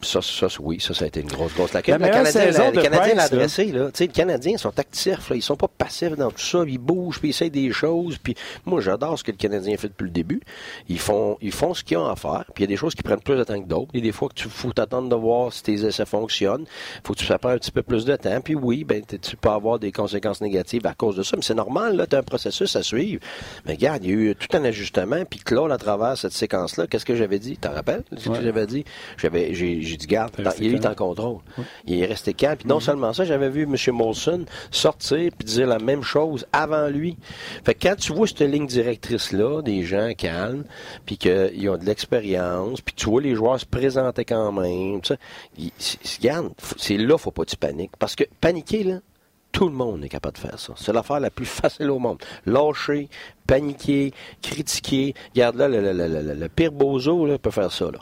Ça, ça, oui, ça, ça a été une grosse, grosse lacune. La Le Canadien, saison l'a- de le Canadien l'a Price, là. adressé, là. Tu sais, les Canadiens sont actifs, là. Ils sont pas passifs dans tout ça. Ils bougent, puis ils essayent des choses. Puis moi, j'adore ce que le Canadien fait depuis le début. Ils font, ils font ce qu'ils ont à faire. Puis il y a des choses qui prennent plus de temps que d'autres. Il y a des fois que tu faut t'attendre de voir si tes essais fonctionnent. Faut que tu prend un petit peu plus de temps. Puis oui, ben, tu peux avoir des conséquences négatives à cause de ça. Mais c'est normal, là. Tu as un processus à suivre. Mais regarde, il y a eu tout un ajustement. Puis Claude, à travers cette séquence-là, qu'est-ce que j'avais dit? T'en rappelles? Ce que Ouais. j'avais dit? J'avais, j'ai, j'ai dit, garde, il est en contrôle. Il est resté calme. Puis non seulement ça, j'avais vu M. Molson sortir puis dire la même chose avant lui. Fait que quand tu vois cette ligne directrice-là, des gens calmes, puis qu'ils ont de l'expérience, puis tu vois les joueurs se présenter quand même, tu sais, il- c'est- là, faut pas que tu paniques. Parce que paniquer, là, tout le monde est capable de faire ça. C'est l'affaire la plus facile au monde. Lâcher, paniquer, critiquer. Regarde là, le, le- le- le- le pire bozo là, peut faire ça. Là.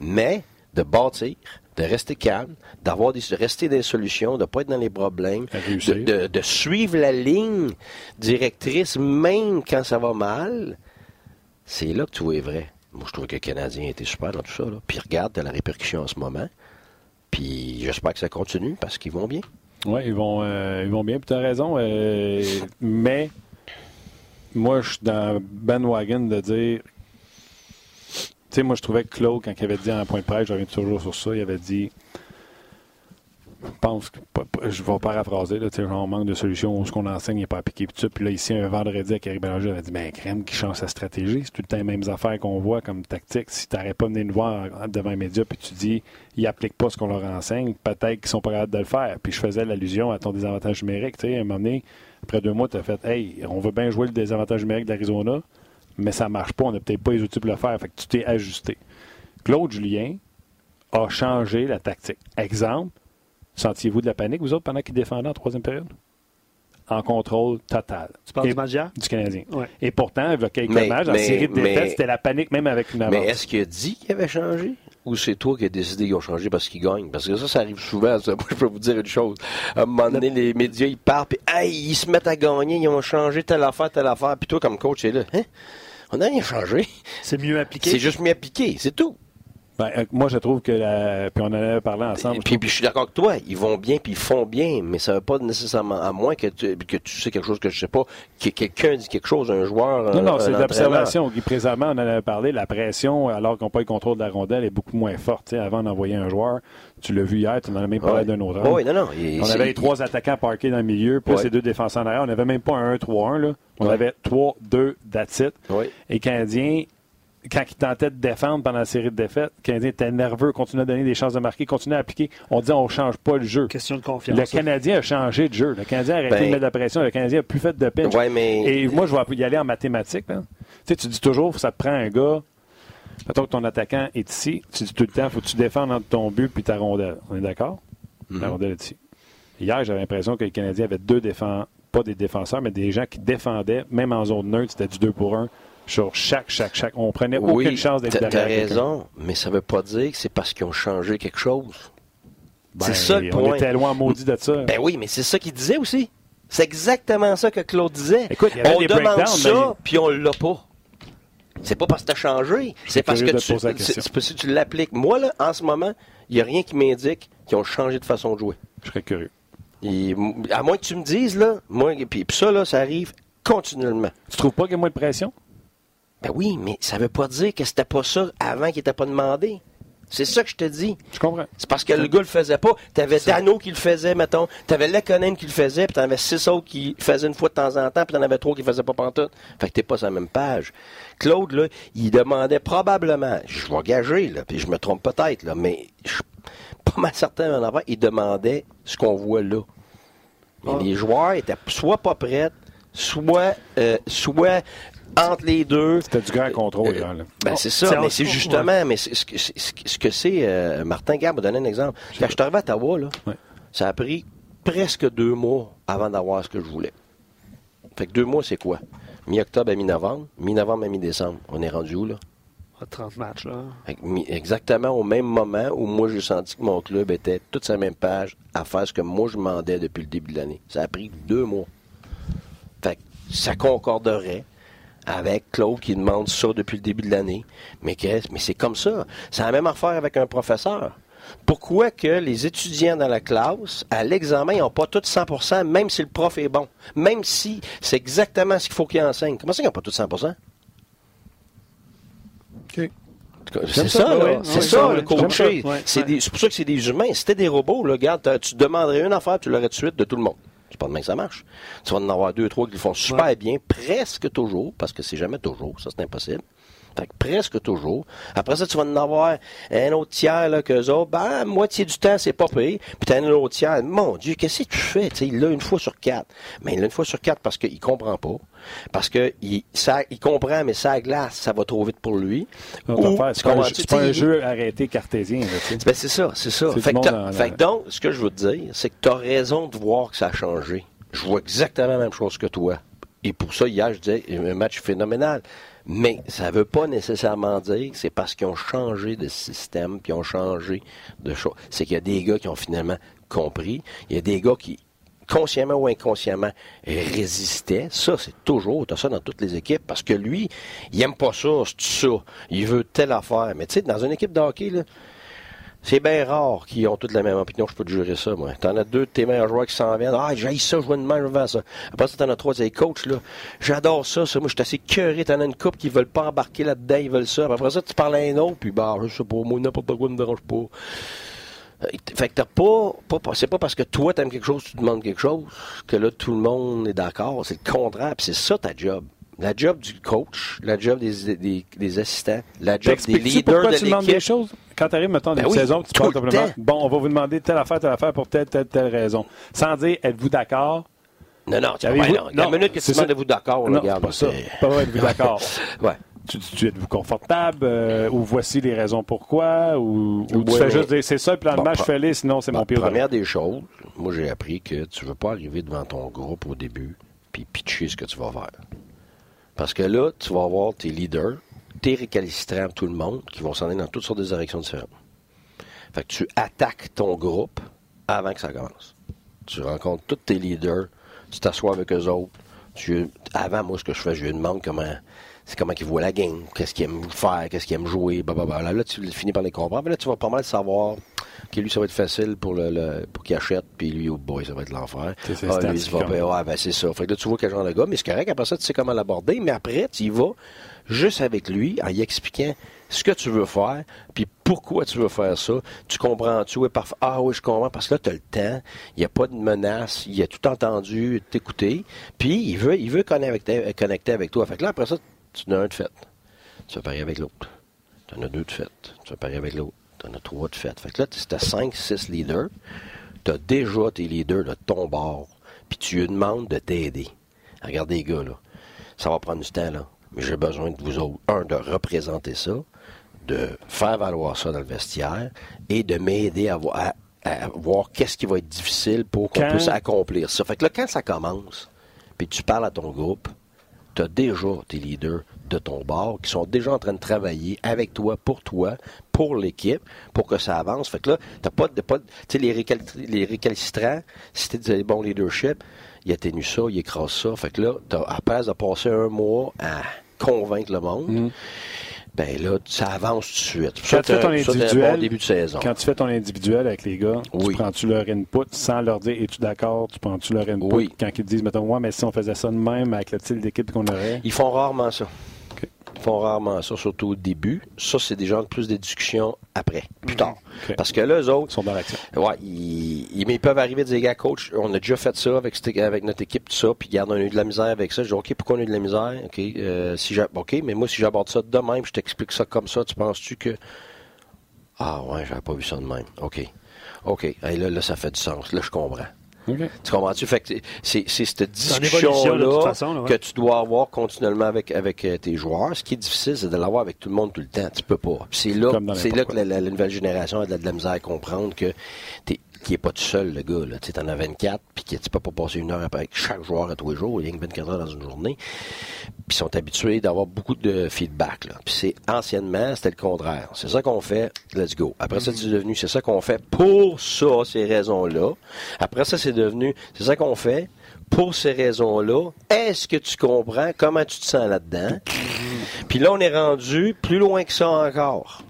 Mais de bâtir, de rester calme, d'avoir des, de rester des solutions, de ne pas être dans les problèmes, de, de- de suivre la ligne directrice même quand ça va mal, c'est là que tu es vrai. Moi, je trouve que le Canadien était super dans tout ça. Là. Puis regarde, t'as la répercussion en ce moment. Puis j'espère que ça continue parce qu'ils vont bien. Oui, ils vont, euh, ils vont bien. Puis tu as raison. euh, mais moi, je suis dans bandwagon de dire. Tu sais, moi, je trouvais que Claude, quand il avait dit en point de presse, je reviens toujours sur ça, il avait dit. Je pense que. Je vais paraphraser, là, genre, on manque de solutions, ce qu'on enseigne n'est pas appliqué. Puis, puis là, ici, un vendredi, avec Eric Bélanger, il avait dit Ben, crème qui change sa stratégie? C'est tout le temps les mêmes affaires qu'on voit comme tactique. Si tu n'arrêtes pas de venir nous voir devant les médias, puis tu dis ils n'appliquent pas ce qu'on leur enseigne, peut-être qu'ils sont pas capables de le faire. Puis je faisais l'allusion à ton désavantage numérique. Tu sais, à un moment donné, après deux mois, tu as fait Hey, on veut bien jouer le désavantage numérique d'Arizona, mais ça marche pas. On n'a peut-être pas les outils pour le faire. Fait que tu t'es ajusté. Claude Julien a changé la tactique. Exemple, sentiez-vous de la panique, vous autres, pendant qu'il défendait en troisième période? En contrôle total. Tu parles Et- du match du Canadien. Ouais. Et pourtant, il y a quelques Mais- matchs, en mais- série de défaites, c'était la panique même avec une avance. Mais est-ce qu'il a dit qu'il avait changé? Ou c'est toi qui as décidé qu'ils ont changé parce qu'ils gagnent? Parce que ça, ça arrive souvent. Ça. Moi, je peux vous dire une chose. À un moment donné, les médias, ils partent, puis hey, ils se mettent à gagner, ils ont changé telle affaire, telle affaire. Puis toi, comme coach, c'est là. Hein? On n'a rien changé. C'est mieux appliqué. C'est juste mieux appliqué, c'est tout. Ben, euh, moi, je trouve que, la... puis on en avait parlé ensemble. Puis, puis je suis d'accord avec toi, ils vont bien, puis ils font bien, mais ça ne veut pas nécessairement, à moins que tu, que tu sais quelque chose que je sais pas, que quelqu'un dit quelque chose, un joueur. Non, non, c'est l'observation. Présentement, on en avait parlé, la pression, alors qu'on n'a pas le contrôle de la rondelle, est beaucoup moins forte. Avant d'envoyer un joueur, tu l'as vu hier, tu en as même parlé Ouais. d'un autre. Oui, non, non. On avait les trois attaquants parqués dans le milieu, plus Ouais. les deux défenseurs en arrière. On n'avait même pas un 1-3-1. Là. On Ouais. avait 3-2 that's it. Oui. Et Canadiens, quand ils tentaient de défendre pendant la série de défaites, les Canadiens étaient nerveux, continuaient à donner des chances de marquer, continuaient à appliquer. On disait on ne change pas le jeu. Question de confiance. Le Canadien a changé de jeu. Le Canadien a arrêté Ben- de mettre de la pression. Le Canadien a plus fait de pinch. Ouais, mais- Et moi, je vais y aller en mathématiques. là. Tu sais, tu dis toujours, ça te prend un gars. Mettons que ton attaquant est ici. Tu dis tout le temps, il faut que tu défendes entre ton but puis ta rondelle. On est d'accord? Mhm. La rondelle est ici. Hier, j'avais l'impression que les Canadiens avaient deux défenseurs, pas des défenseurs, mais des gens qui défendaient, même en zone neutre, c'était du 2 pour 1 sur chaque, chaque, chaque. On prenait aucune chance d'être derrière. t'as raison, mais ça veut pas dire que c'est parce qu'ils ont changé quelque chose. Ben, c'est ça le On point. était loin maudit de ça. Ben oui, mais c'est ça qu'il disait aussi. C'est exactement ça que Claude disait. Écoute, il y avait on des demande ça, mais- puis on l'a pas. C'est pas parce que tu as changé. C'est parce que tu, la que tu l'appliques. Moi, là, en ce moment, il n'y a rien qui m'indique qu'ils ont changé de façon de jouer. Je serais curieux. Et, à moins que tu me dises, là, moi, puis, puis ça, là, ça arrive continuellement. Tu trouves pas qu'il y a moins de pression? Ben oui, mais ça veut pas dire que c'était pas ça avant qu'il n'était pas demandé. C'est ça que je te dis. Je comprends. C'est parce que le gars le faisait pas. T'avais Dano qui le faisait, mettons. T'avais Lekonen qui le faisait, puis t'en avais six autres qui le faisaient une fois de temps en temps, puis t'en avais trois qui le faisaient pas pantoute. Fait que t'es pas sur la même page. Claude, là, il demandait probablement, je vais gager, là, puis je me trompe peut-être, là, mais je suis pas mal certain en avant, il demandait ce qu'on voit là. Mais Ah. les joueurs étaient soit pas prêts, soit, euh, soit entre les deux. C'était du grand contrôle, hier, là. Ben, c'est ça, mais c'est ouais. justement, mais c'est- ce que c'est- ce que c'est, euh, Martin Gab m'a donné un exemple. Quand je suis arrivé à Ottawa, là, Ouais. ça a pris presque deux mois avant d'avoir ce que je voulais. Fait que deux mois, c'est quoi? Mi-octobre à mi-novembre, mi-novembre à mi-décembre. On est rendu où, là? Ah, 30 matchs, là. Fait que mi- exactement au même moment où moi, j'ai senti que mon club était toute sa même page à faire ce que moi, je demandais depuis le début de l'année. Ça a pris deux mois. Fait que ça concorderait avec Claude qui demande ça depuis le début de l'année. Mais, c'est comme ça. C'est la même affaire avec un professeur. Pourquoi que les étudiants dans la classe, à l'examen, ils n'ont pas tous 100% même si le prof est bon? Même si c'est exactement ce qu'il faut qu'ils enseignent. Comment ça qu'ils n'ont pas tous 100 OK. C'est ça, ça, là. ouais, c'est ouais, ça, le coacher. C'est pour ça que c'est des humains. C'était des robots, là, regarde, tu demanderais une affaire, tu l'aurais tout de suite de tout le monde. C'est pas de même que ça marche. Tu vas en avoir deux, trois qui le font super bien, presque toujours, parce que c'est jamais toujours, ça c'est impossible. Fait que presque toujours. Après ça, tu vas en avoir un autre tiers, là, qu'eux autres, ben, moitié du temps, c'est pas payé. Puis t'as un autre tiers, mon Dieu, qu'est-ce que tu fais? Il l'a une fois sur quatre. Mais il l'a une fois sur quatre parce qu'il comprend pas. Parce que il, ça, il comprend, mais ça glace, ça va trop vite pour lui. Ou- affaire, C'est pas, un- c'est pas jeu arrêté cartésien. là, ben, c'est ça, c'est ça. C'est que, fait que donc, ce que je veux te dire, c'est que tu as raison de voir que ça a changé. Je vois exactement la même chose que toi. Et pour ça, hier, je disais, un match phénoménal. Mais ça ne veut pas nécessairement dire que c'est parce qu'ils ont changé de système, puis ont changé de choses. C'est qu'il y a des gars qui ont finalement compris. Il y a des gars qui, consciemment ou inconsciemment, résistaient. Ça, c'est toujours, tu as ça dans toutes les équipes, parce que lui, il aime pas ça, c'est ça. Il veut telle affaire. Mais tu sais, dans une équipe de hockey, là, c'est bien rare qu'ils ont toutes la même opinion, je peux te jurer ça, moi. T'en as deux de tes meilleurs joueurs qui s'en viennent. Ah, j'ai ça, je vois de même, je ça. Après ça, t'en as trois, c'est les coachs, là. J'adore ça, ça. Moi, je suis assez curieux. T'en as une couple qui veulent pas embarquer là-dedans, ils veulent ça. Après ça, tu parles à un autre, puis bah, je sais pas, moi, n'importe quoi me dérange pas. Euh, Fait que t'as pas, pas, c'est pas parce que toi t'aimes quelque chose, tu demandes quelque chose, que là tout le monde est d'accord. C'est le contraire, puis c'est ça ta job. La job du coach, la job des, des, des assistants, la job des leaders pourquoi de tu demandes des choses? Quand tu arrives, mettons, Ben une oui, saison, tu parles le simplement, bon, on va vous demander telle affaire, telle affaire pour telle, telle, telle raison. Sans dire, êtes-vous d'accord? Non, non, tu Avez-vous- ben non, non, La minute que tu demandes de vous d'accord, non, là, regarde. pas ça. Pas êtes-vous d'accord? Ouais. tu, tu êtes-vous confortable? euh, ou voici les raisons pourquoi? Ou, ou tu fais juste dire, c'est ça le plan de Bon, match, pre- fais-le, sinon c'est Bon, mon pire. première des choses, moi j'ai appris que tu veux pas arriver devant ton groupe au début puis pitcher ce que tu vas faire. Parce que là, tu vas avoir tes leaders t'es récalcitrant tout le monde, qui vont s'en aller dans toutes sortes de directions différentes. Fait que tu attaques ton groupe avant que ça commence. Tu rencontres tous tes leaders, tu t'assois avec eux autres. Tu, avant, moi, ce que je fais, je lui demande comment, c'est comment ils voient la game, qu'est-ce qu'ils aiment faire, qu'est-ce qu'ils aiment jouer, blablabla. Là, tu finis par les comprendre. Mais là, tu vas pas mal savoir lui, ça va être facile pour le, le- pour qu'il achète, puis lui, oh boy, ça va être l'enfer. C'est ses Ah, lui, va. Ouais, ben, c'est ça. Fait que là, tu vois quel genre de gars, mais c'est correct. Après ça, tu sais comment l'aborder. Mais après, tu y vas juste avec lui en y expliquant ce que tu veux faire, puis pourquoi tu veux faire ça. Tu comprends-tu? Oui, parfois. Ah oui, je comprends, parce que là, tu as le temps. Il n'y a pas de menace. Il a tout entendu t'écouter. Puis, il veut, il veut connecter, connecter avec toi. Fait que là, après ça, tu en as un de fait. Tu vas parier avec l'autre. Tu en as deux de fait. Tu vas parier avec l'autre. Tu en as trois de fait. Fait que là, tu as 5, 6 leaders. Tu as déjà tes leaders de ton bord. Puis tu lui demandes de t'aider. Regardez les gars, là. Ça va prendre du temps, là. Mais j'ai besoin de vous autres, un, de représenter ça, de faire valoir ça dans le vestiaire et de m'aider à, vo- à- à voir qu'est-ce qui va être difficile pour qu'on Quand- puisse accomplir ça. Fait que là, quand ça commence, puis tu parles à ton groupe, tu as déjà tes leaders de ton bord qui sont déjà en train de travailler avec toi, pour toi, pour l'équipe, pour que ça avance. Fait que là, t'as pas de. Pas de- tu sais, les, récal- les récalcitrants, si tu des bons leadership, il atténue ça, il écrase ça. Fait que là, t'as, à place de passer un mois à convaincre le monde, ben là, ça avance tout de suite. Mm. Quand tu fais ton Ça, individuel, bon début de saison. Quand tu fais ton individuel avec les gars, Oui. tu prends-tu leur input sans leur dire es-tu d'accord, tu prends-tu leur input? Oui. quand ils te disent mettons ouais mais si on faisait ça de même avec le style d'équipe qu'on aurait? Ils font rarement ça. Font rarement ça, surtout au début. Ça, c'est des gens plus des discussions après, plus tard. OK. Parce que là, eux autres, Ils sont dans l'action. Ouais, ils, ils- mais ils peuvent arriver de dire, gars, coach, on a déjà fait ça avec, notre équipe, tout ça, puis regarde, on a eu de la misère avec ça. Je dis, OK, pourquoi on a eu de la misère? OK, euh, si OK, mais moi, si j'aborde ça de même, je t'explique ça comme ça, tu penses-tu que. Ah, ouais, j'avais pas vu ça de même. OK. OK. Hey, là, là, ça fait du sens. Là, je comprends. Tu comprends-tu? Fait que c'est, c'est cette discussion-là ouais. que tu dois avoir continuellement avec, avec euh, tes joueurs. Ce qui est difficile, c'est de l'avoir avec tout le monde tout le temps. Tu peux pas. Puis c'est là, c'est là que la, la- la nouvelle génération a de la, de la misère à comprendre que t'es qui est pas tout seul, le gars. Là. Tu en as 24, puis que tu peux pas passer une heure avec chaque joueur à tous les jours. Il y a que 24 heures dans une journée. Puis ils sont habitués d'avoir beaucoup de feedback. Là. Puis c'est anciennement, c'était le contraire. C'est ça qu'on fait, let's go. Après ça, c'est devenu, c'est ça qu'on fait pour ça, ces raisons-là. Après ça, c'est devenu, c'est ça qu'on fait pour ces raisons-là. Est-ce que tu comprends comment tu te sens là-dedans? Puis là, on est rendu plus loin que ça encore.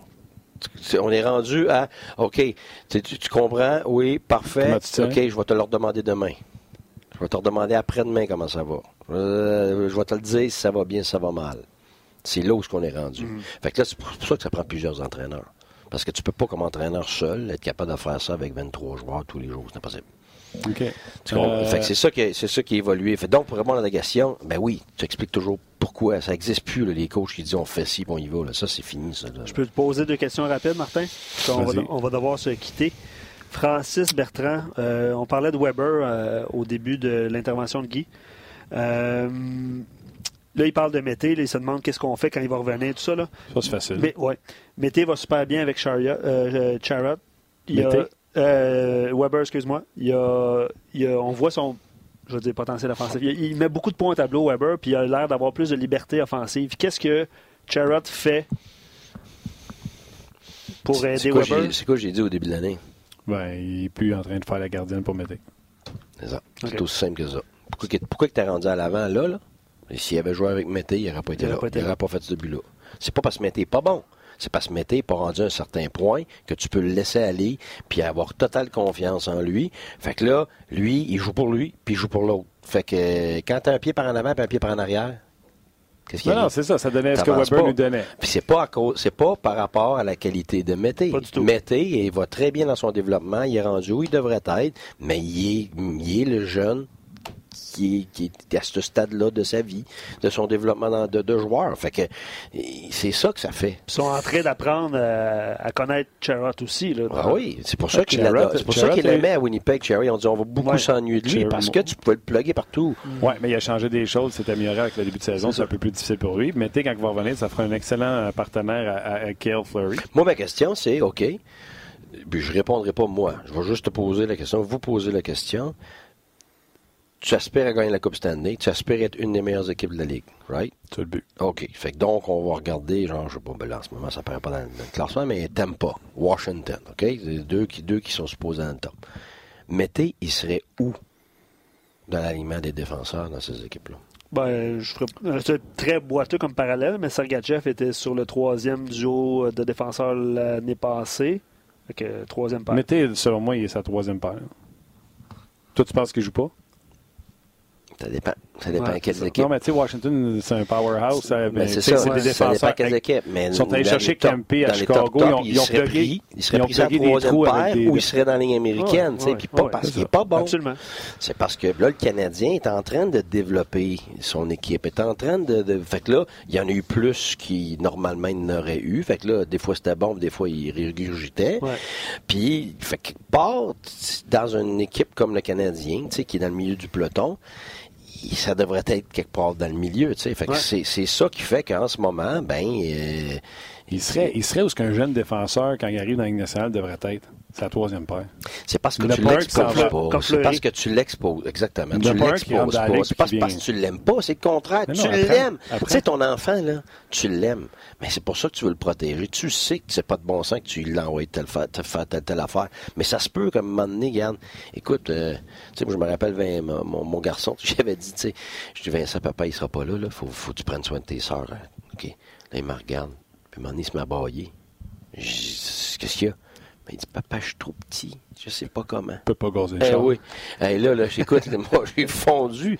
On est rendu à, OK, tu, comprends? Oui, parfait. OK, je vais te le redemander demain. Je vais te redemander après-demain comment ça va. Euh, je vais te le dire si ça va bien, si ça va mal. C'est là où ce qu'on est rendu. Fait que là, c'est pour ça que ça prend plusieurs entraîneurs. Parce que tu peux pas, comme entraîneur seul, être capable de faire ça avec 23 joueurs tous les jours. C'est impossible. OK. Euh, Fait que c'est ça qui, c'est ça qui a évolué. Fait donc, pour répondre à la question, ben oui, tu expliques toujours pourquoi. Ça n'existe plus, là, les coachs qui disent on fait ci, puis on y va. Là. Ça, c'est fini, ça. là. Je peux te poser deux questions rapides, Martin? On va, Vas-y. on va devoir se quitter. Francis Bertrand, euh, on parlait de Weber euh, au début de l'intervention de Guy. Euh, là, il parle de Mété, là, il se demande qu'est-ce qu'on fait quand il va revenir, tout ça. Là. Ça, c'est facile. Mais, ouais. Mété va super bien avec Chariot, euh, euh, Charrot. Il y a- Mété? euh, Weber, excuse-moi. Il y a, il y a- on voit son je veux dire, potentiel offensif. Il, il met beaucoup de points au tableau, Weber, puis il a l'air d'avoir plus de liberté offensive. Qu'est-ce que Charrot fait pour aider quoi Weber? C'est quoi que j'ai dit au début de l'année? Ben, il n'est plus en train de faire la gardienne pour m'aider. C'est ça. C'est aussi simple que ça. Pourquoi, pourquoi que t'es rendu à l'avant là, là? Et S'il avait joué avec Mété, il n'aurait pas été Il là. aurait pas été il n'aurait pas fait ce but-là. C'est pas parce que Mété n'est pas bon. C'est parce que Mété n'est pas rendu à un certain point que tu peux le laisser aller puis avoir totale confiance en lui. Fait que là, lui, il joue pour lui puis il joue pour l'autre. Fait que euh, quand t'as un pied par en avant et un pied par en arrière, qu'est-ce qu'il Non, non, c'est ça. Ça donnait ce que Weber pas. nous donnait. Puis c'est pas à cause, c'est pas par rapport à la qualité de Mété. Pas du tout. Mété, il va très bien dans son développement, il est rendu où il devrait être, mais il est, il est le jeune qui est, qui est à ce stade-là de sa vie, de son développement dans- de, de joueur. Fait que et c'est ça que ça fait. Ils sont en train d'apprendre à, à connaître Charrot aussi. Là. Ah oui, c'est pour ça qu'il Charrot- l'adore. C'est pour ça Charrot qu'il est- l'aimait à Winnipeg, Cherry. On dit on va beaucoup Ouais. s'ennuyer de lui parce que tu pouvais le plugger partout. Oui, mais il a changé des choses. C'est amélioré avec le début de saison. C'est un peu plus difficile pour lui. Mais tu sais, quand il va revenir, ça fera un excellent euh, partenaire à, à, à Cale Fleury. Moi, ma question, c'est, OK, puis je répondrai pas moi. Je vais juste te poser la question, vous poser la question. Tu aspires à gagner la Coupe Stanley, tu aspires à être une des meilleures équipes de la Ligue, right? C'est le but. OK. Fait que donc, on va regarder, genre, je sais pas, ben là, en ce moment, ça paraît pas dans, le classement, mais pas Washington, OK? C'est deux qui, deux qui sont supposés dans le top. Mettez, il serait où dans l'alignement des défenseurs dans ces équipes-là? Ben, je ferais, c'est très boiteux comme parallèle, mais Sergachev était sur le troisième duo de défenseurs l'année passée. Fait que, troisième paire. Mettez, selon moi, il est sa troisième paire. Toi, tu penses qu'il joue pas? Ça dépend. Ça dépend ouais, quelles équipes. Non, mais tu sais, Washington, c'est un powerhouse. Mais, mais c'est ça. C'est des défenseurs. Ça dépend équipes. Mais ils sont allés chercher Campy à Chicago. Top, top, ils, ont, ils, pris, ils seraient pris sa troisième paire ou ils seraient dans la ligne américaine. Ouais, puis pas parce qu'il n'est pas bon. Absolument. C'est parce que là, le Canadien est en train de développer son équipe. est en train de, de... Fait que là, il y en a eu plus qui, normalement, il n'aurait eu. Fait que là, des fois, c'était bon, des fois, il régurgitait. Puis, fait que part dans une équipe comme le Canadien, tu sais, qui est dans le milieu du peloton, ça devrait être quelque part dans le milieu, tu sais. Fait que c'est, c'est ça qui fait qu'en ce moment, ben, euh, il serait, il serait où ce qu'un jeune défenseur, quand il arrive dans la Ligue nationale, devrait être? C'est la troisième paire. C'est parce que tu l'exposes pas. C'est parce que tu l'exposes. Exactement. Tu l'exposes pas. C'est pas parce que tu l'aimes pas. C'est le contraire. tu l'aimes. Tu sais, ton enfant, là, tu l'aimes. Mais c'est pour ça que tu veux le protéger. Tu sais que c'est pas de bon sens que tu l'envoies telle, telle, telle, affaire. Mais ça se peut, comme un moment donné, regarde. Écoute, euh, tu sais, moi, je me rappelle, mon, mon, garçon, j'avais dit, tu sais, je dis, Vincent, papa, il sera pas là, là. Faut, faut que tu prennes soin de tes sœurs. Hein. OK. Là, il me regarde. Puis, un moment donné, il se m'a Qu'est-ce qu'il y a? Ben, il dit, papa, je suis trop petit. Je sais pas comment. Tu peux pas gazer eh oui. Eh, là, là, j'écoute, moi, j'ai fondu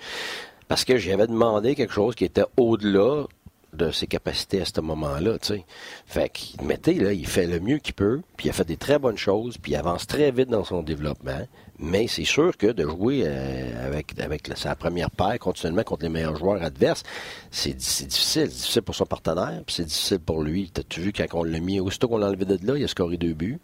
parce que j'avais demandé quelque chose qui était au-delà de ses capacités à ce moment-là, tu sais. Fait qu'il mettait, là, il fait le mieux qu'il peut, puis il a fait des très bonnes choses, puis il avance très vite dans son développement. Mais c'est sûr que de jouer euh, avec, avec sa première paire continuellement contre les meilleurs joueurs adverses, c'est difficile. C'est difficile pour son partenaire, puis c'est difficile pour lui. T'as-tu vu quand on l'a mis, aussitôt qu'on l'a enlevé de là, il a scoré deux buts.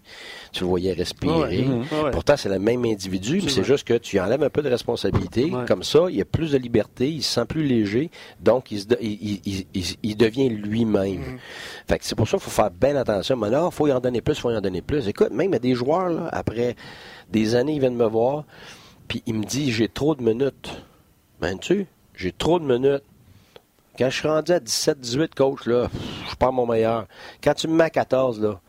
Tu le voyais respirer. Pourtant, c'est le même individu, mais c'est juste que tu enlèves un peu de responsabilité. Comme ça, il a plus de liberté, il se sent plus léger, donc il, il, il, il devient lui-même. Mhm. Fait que c'est pour ça qu'il faut faire bien attention. Mais là, il faut y en donner plus, il faut y en donner plus. Écoute, même à des joueurs, là, après des années, ils viennent me voir, puis il me dit j'ai trop de minutes. Ben tu, j'ai trop de minutes. Quand je suis rendu à 17, 18 coach, là, je pas mon meilleur. Quand tu me mets à 14, là,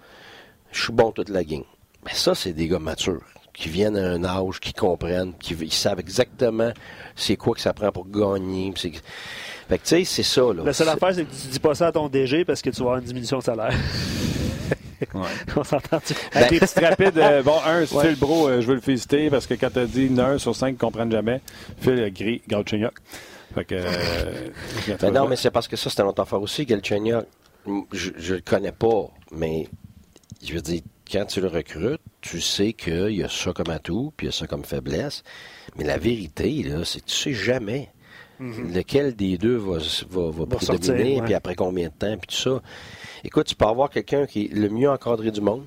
je suis bon toute la game. Mais ça, c'est des gars matures qui viennent à un âge, qui comprennent, qui ils savent exactement c'est quoi que ça prend pour gagner. Fait que, tu sais, c'est ça, là. La seule affaire, c'est que tu dis pas ça à ton DG parce que tu vas avoir une diminution de salaire. On s'entend-tu? Ben... Des petites rapides. Euh, bon, un, Phil Bro, euh, je veux le féliciter parce que quand tu as dit 1 sur 5 ne comprennent jamais, Phil a gris Galchenyuk. Fait que. Euh, ben non, mais c'est parce que ça, c'est un autre affaire aussi. Galchenyuk, je, je le connais pas, mais je veux dire, quand tu le recrutes, tu sais qu'il y a ça comme atout, puis il y a ça comme faiblesse. Mais la vérité, là, c'est que tu sais jamais. Mm-hmm. Lequel des deux va, va, va, prédominer, puis après combien de temps, puis tout ça. Écoute, tu peux avoir quelqu'un qui est le mieux encadré du monde,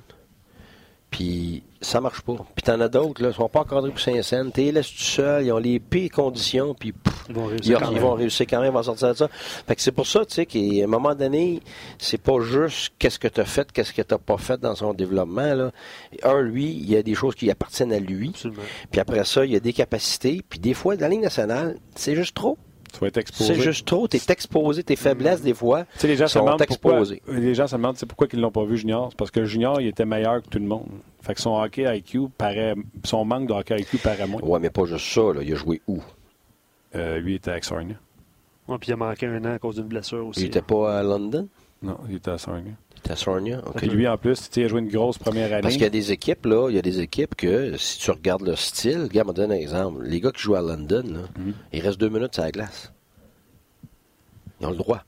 puis ça marche pas. Puis t'en as d'autres, là, ils sont pas encadrés pour Saint-Saëns, t'es laisses tout seul, ils ont les pires conditions, puis ils vont réussir, ils, vont réussir quand même à sortir de ça. Fait que c'est pour ça, tu sais, qu'à un moment donné, c'est pas juste qu'est-ce que tu as fait, qu'est-ce que tu pas fait dans son développement, là. Un, lui, il y a des choses qui appartiennent à lui. Puis après ça, il y a des capacités, puis des fois, dans la ligne nationale, c'est juste trop. Tu vas être exposé. C'est juste trop. Tu es exposé. Tes faiblesses, des fois, tu sais, les gens sont se exposés. Pourquoi, les gens se demandent pourquoi ils l'ont pas vu Junior? C'est parce que Junior, il était meilleur que tout le monde. Fait que son hockey IQ paraît. Son manque de hockey IQ paraît moins. Ouais, mais pas juste ça. Là. Il a joué où? Euh, Lui, il était à Sarnia. Ouais, puis il a manqué un an à cause d'une blessure aussi. Il était pas à London? Non, il était à Sarnia. À Sarnia, OK. lui, en plus, il a joué une grosse première année. Parce qu'il y a des équipes, là, il y a des équipes que, si tu regardes le style, regarde, je donne un exemple. Les gars qui jouent à London, là, mm-hmm. ils restent deux minutes sur la glace. Ils ont le droit.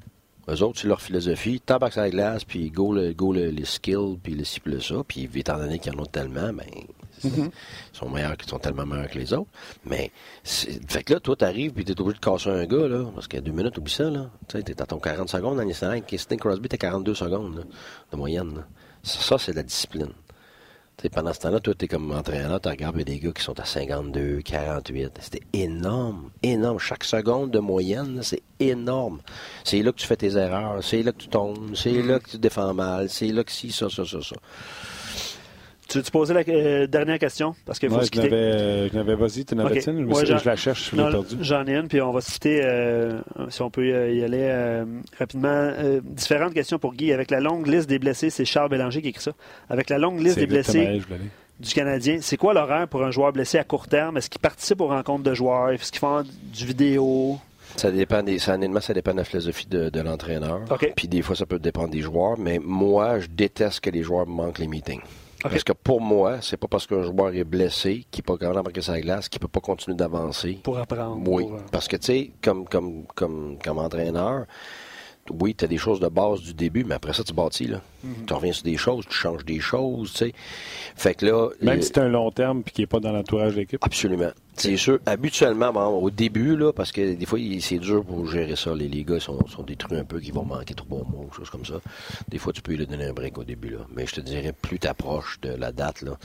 Eux autres, c'est leur philosophie. Tabac à la glace, puis go, le, go le, les skills, puis le ci, le ça. Puis étant donné qu'ils en ont tellement, ben, mm-hmm. ils sont meilleurs, qu'ils sont tellement meilleurs que les autres. Mais, fait que là, toi, t'arrives, puis t'es obligé de casser un gars, là, parce qu'il y a deux minutes, oublie ça, là. Tu sais, t'es à ton 40 secondes dans les Sting Crosby, t'es 42 secondes, de moyenne, Ça, c'est la discipline pendant ce temps-là, toi, tu es comme entraîneur, tu regardes des gars qui sont à 52, 48. C'était énorme, énorme. Chaque seconde de moyenne, c'est énorme. C'est là que tu fais tes erreurs, c'est là que tu tombes, c'est là que tu défends mal, c'est là que si, ça, ça, ça, ça. Tu veux-tu poser la euh, dernière question? Parce qu'il faut Ouais, se je n'avais, n'avais vas-y, tu en avais une? Ouais, je la cherche, je l'ai Non, perdu. J'en ai une, puis on va se quitter, euh, si on peut y aller euh, rapidement. Euh, différentes questions pour Guy. Avec la longue liste des blessés, c'est Charles Bélanger qui écrit ça. Avec la longue liste des blessés du Canadien, c'est quoi l'horaire pour un joueur blessé à court terme? Est-ce qu'il participe aux rencontres de joueurs? Est-ce qu'ils font du vidéo? Ça dépend des, ça, honnêtement, ça dépend de la philosophie de, de l'entraîneur. OK. Puis des fois, ça peut dépendre des joueurs, mais moi, je déteste que les joueurs manquent les meetings. Parce que pour moi, c'est pas parce qu'un joueur est blessé, qu'il n'est pas capable d'embarquer sa glace, qu'il peut pas continuer d'avancer. Pour apprendre. Oui, pour, euh, parce que tu sais, comme, comme, comme, comme entraîneur, oui, tu as des choses de base du début, mais après ça, tu bâtis. là. Mhm. Tu reviens sur des choses, tu changes des choses, tu sais. Fait que là... Même le- si c'est un long terme et qu'il n'est pas dans l'entourage de l'équipe. Absolument. C'est sûr. Habituellement, bon, au début, là, parce que des fois, c'est dur pour gérer ça. Les, les gars sont, sont détruits un peu, qui vont manquer trois mois, ou choses comme ça. Des fois, tu peux lui donner un break au début, là. Mais je te dirais, plus tu approches de la date, là,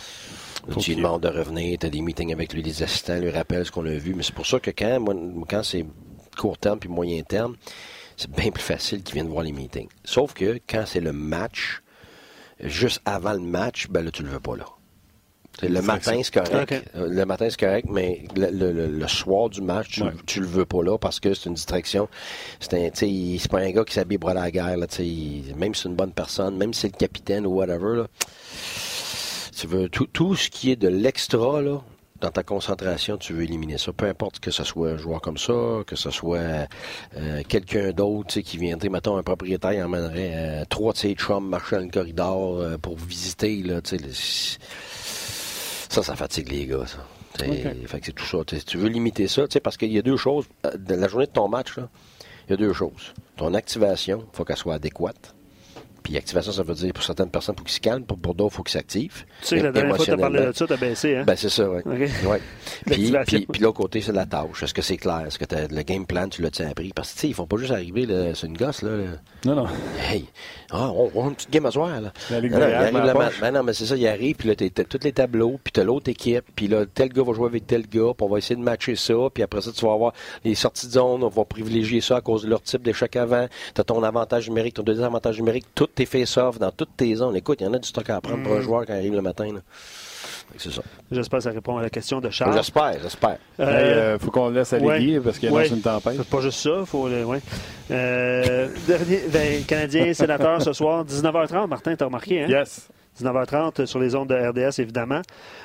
Faut tu lui demandes de revenir, tu as des meetings avec lui, les assistants lui rappellent ce qu'on a vu. Mais c'est pour ça que quand, moi, quand c'est court terme puis moyen terme, c'est bien plus facile qu'ils viennent voir les meetings. Sauf que quand c'est le match, juste avant le match, ben là, tu le veux pas là. C'est Le matin, c'est correct. Euh, Le matin, c'est correct, mais le, le- le- le soir du match, tu, Ouais. tu le veux pas là parce que c'est une distraction. C'est un, tu sais, il- c'est pas un gars qui s'habille pour aller à la guerre, là, tu sais, il- même si c'est une bonne personne, même si c'est le capitaine ou whatever, là, tu veux tout, tout ce qui est de l'extra, là, dans ta concentration, tu veux éliminer ça. Peu importe que ce soit un joueur comme ça, que ce soit euh, quelqu'un d'autre tu sais, qui viendrait, mettons, un propriétaire, il emmènerait euh, trois de ses chums marcher dans le corridor euh, pour visiter, là, le- ça, ça fatigue les gars, ça. Fait que c'est tout ça. T'sais, tu veux limiter ça, parce qu'il y a deux choses. Euh, la journée de ton match, il y a deux choses. Ton activation, il faut qu'elle soit adéquate. Puis activation, ça veut dire pour certaines personnes, il faut qu'ils se calment. Pour, pour d'autres, il faut qu'ils s'activent. Tu sais la dernière fois que tu as parlé de ça, tu as baissé, hein? Ben, c'est ça, oui. OK. Ouais. Puis, puis, puis l'autre côté, c'est la tâche. Est-ce que c'est clair? Est-ce que t'as- le game plan, tu l'as-tu appris? Parce que, tu sais, ils font pas juste arriver, c'est une gosse, là. là. Non, non. Hey, ah, on, on a une petite game à soir, là. La Ligue Non, non, il arrive la ma- ben non, mais c'est ça, il arrive, puis là, t'as tous les tableaux, puis t'as l'autre équipe, puis là, tel gars va jouer avec tel gars, puis on va essayer de matcher ça, puis après ça, tu vas avoir les sorties de zone, on va privilégier ça à cause de leur type d'échec avant, t'as ton avantage numérique, ton deuxième avantage numérique, toutes tes face-off dans toutes tes zones. Écoute, il y en a du stock à apprendre Mm. pour un joueur quand il arrive le matin, là. C'est ça. J'espère que ça répond à la question de Charles. J'espère, j'espère. Il Euh, faut qu'on le laisse aller ouais. Parce qu'il y a Ouais. une tempête. C'est pas juste ça, faut le. Ouais. Euh, dernier, ben, Canadien sénateur ce soir, 19h30. Martin, t'as remarqué, hein? Yes. 19h30 sur les ondes de RDS, évidemment.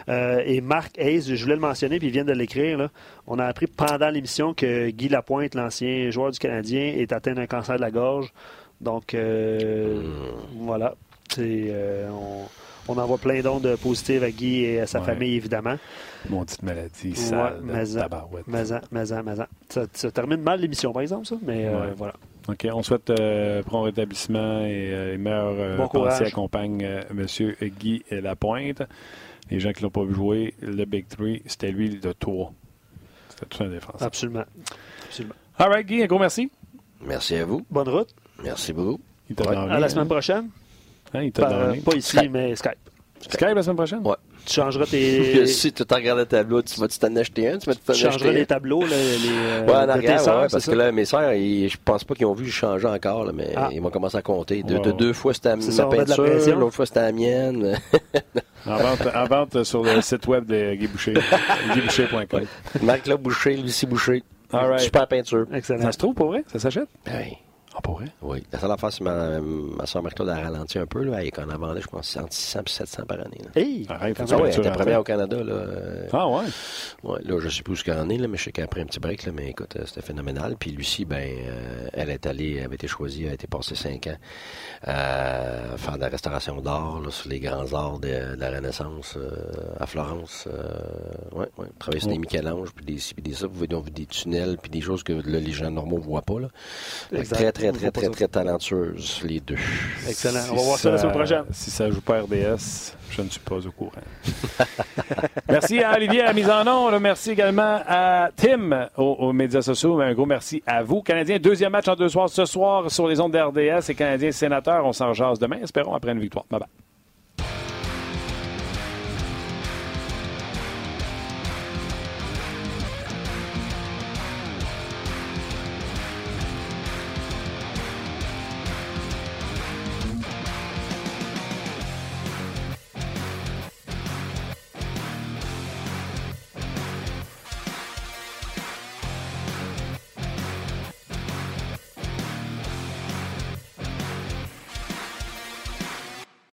Euh, et Marc Hayes, je voulais le mentionner, puis il vient de l'écrire. là. On a appris pendant l'émission que Guy Lapointe, l'ancien joueur du Canadien, est atteint d'un cancer de la gorge. Donc, euh, voilà. C'est, euh, on, on envoie plein d'ondes positives à Guy et à sa Ouais. famille, évidemment. Maudite maladie, Ouais, sale, ça- tabarouette. Mazan, mazan, mazan. Ça, ça termine mal l'émission, par exemple, ça. Mais euh, Ouais. voilà. OK, on souhaite euh, prompt rétablissement et euh, les meilleurs euh, Bon pensées accompagnent euh, M. Guy Lapointe. Les gens qui l'ont pas vu jouer, le Big Three, c'était lui le tour. C'était tout un défenseur. Absolument. Absolument. All right, Guy, un gros merci. Merci à vous. Bonne route. Merci beaucoup. Ouais. À la semaine prochaine. Hein, il t'a Par- donné. pas ici, Skype. mais Skype. Skype la semaine prochaine? Ouais. Tu changeras tes. si tu regardes le tableau, tu vas-tu t'en acheter un? Tu vas Tu t'en changeras les tableaux, là, les, euh, Ouais, en de arrière, tes sœurs, ouais, c'est parce ça? que là, mes sœurs, ils- je pense pas qu'ils ont vu changer encore, là, mais Ah. ils vont commencer à compter. De, Ouais, de ouais. deux fois, c'était ma ça, on met de la peinture, pression. l'autre fois, c'était la mienne. En vente, en vente sur le site web de Guy Boucher. GuyBoucher.com. Marc-Claude Boucher, Lucie Boucher. All right. Super peinture. Excellent. Ça se trouve pour vrai? Ça s'achète? Oui. Ah, pour vrai? Oui. La seule affaire, c'est ma, ma soeur Marc-Claude a ralenti un peu, là, et qu'on en vendait, je pense, entre 600 et 700 par année. Là. Hey! Arrête, quand Ah même. ouais, peinture elle était en première au Canada. Là, Ah, ouais? Ouais, là, je sais plus où ce qu'elle en est, là, mais je sais qu'elle a pris un petit break, là, mais écoute, euh, c'était phénoménal. Puis Lucie, ben, euh, elle est allée, elle avait été choisie, elle a été passée cinq ans euh, faire de la restauration d'art là, sur les grands arts de, de la Renaissance euh, à Florence. Euh, ouais, ouais, travailler sur des Michel-Ange, puis des puis des ça. Vous voyez, on voit des tunnels, puis des choses que là, les gens normaux ne voient pas. Là. Exact. Très, très, très, très, très talentueuses, les deux. Excellent. Si On va voir ça la semaine prochaine. Si ça joue pas RDS, je ne suis pas au courant. merci à Olivier à la mise en onde. Merci également à Tim aux, aux médias sociaux. Mais un gros merci à vous. Canadiens, deuxième match en deux soirs ce soir sur les ondes d'RDS et Canadiens sénateurs. On s'en jase demain, espérons, après une victoire. Bye bye.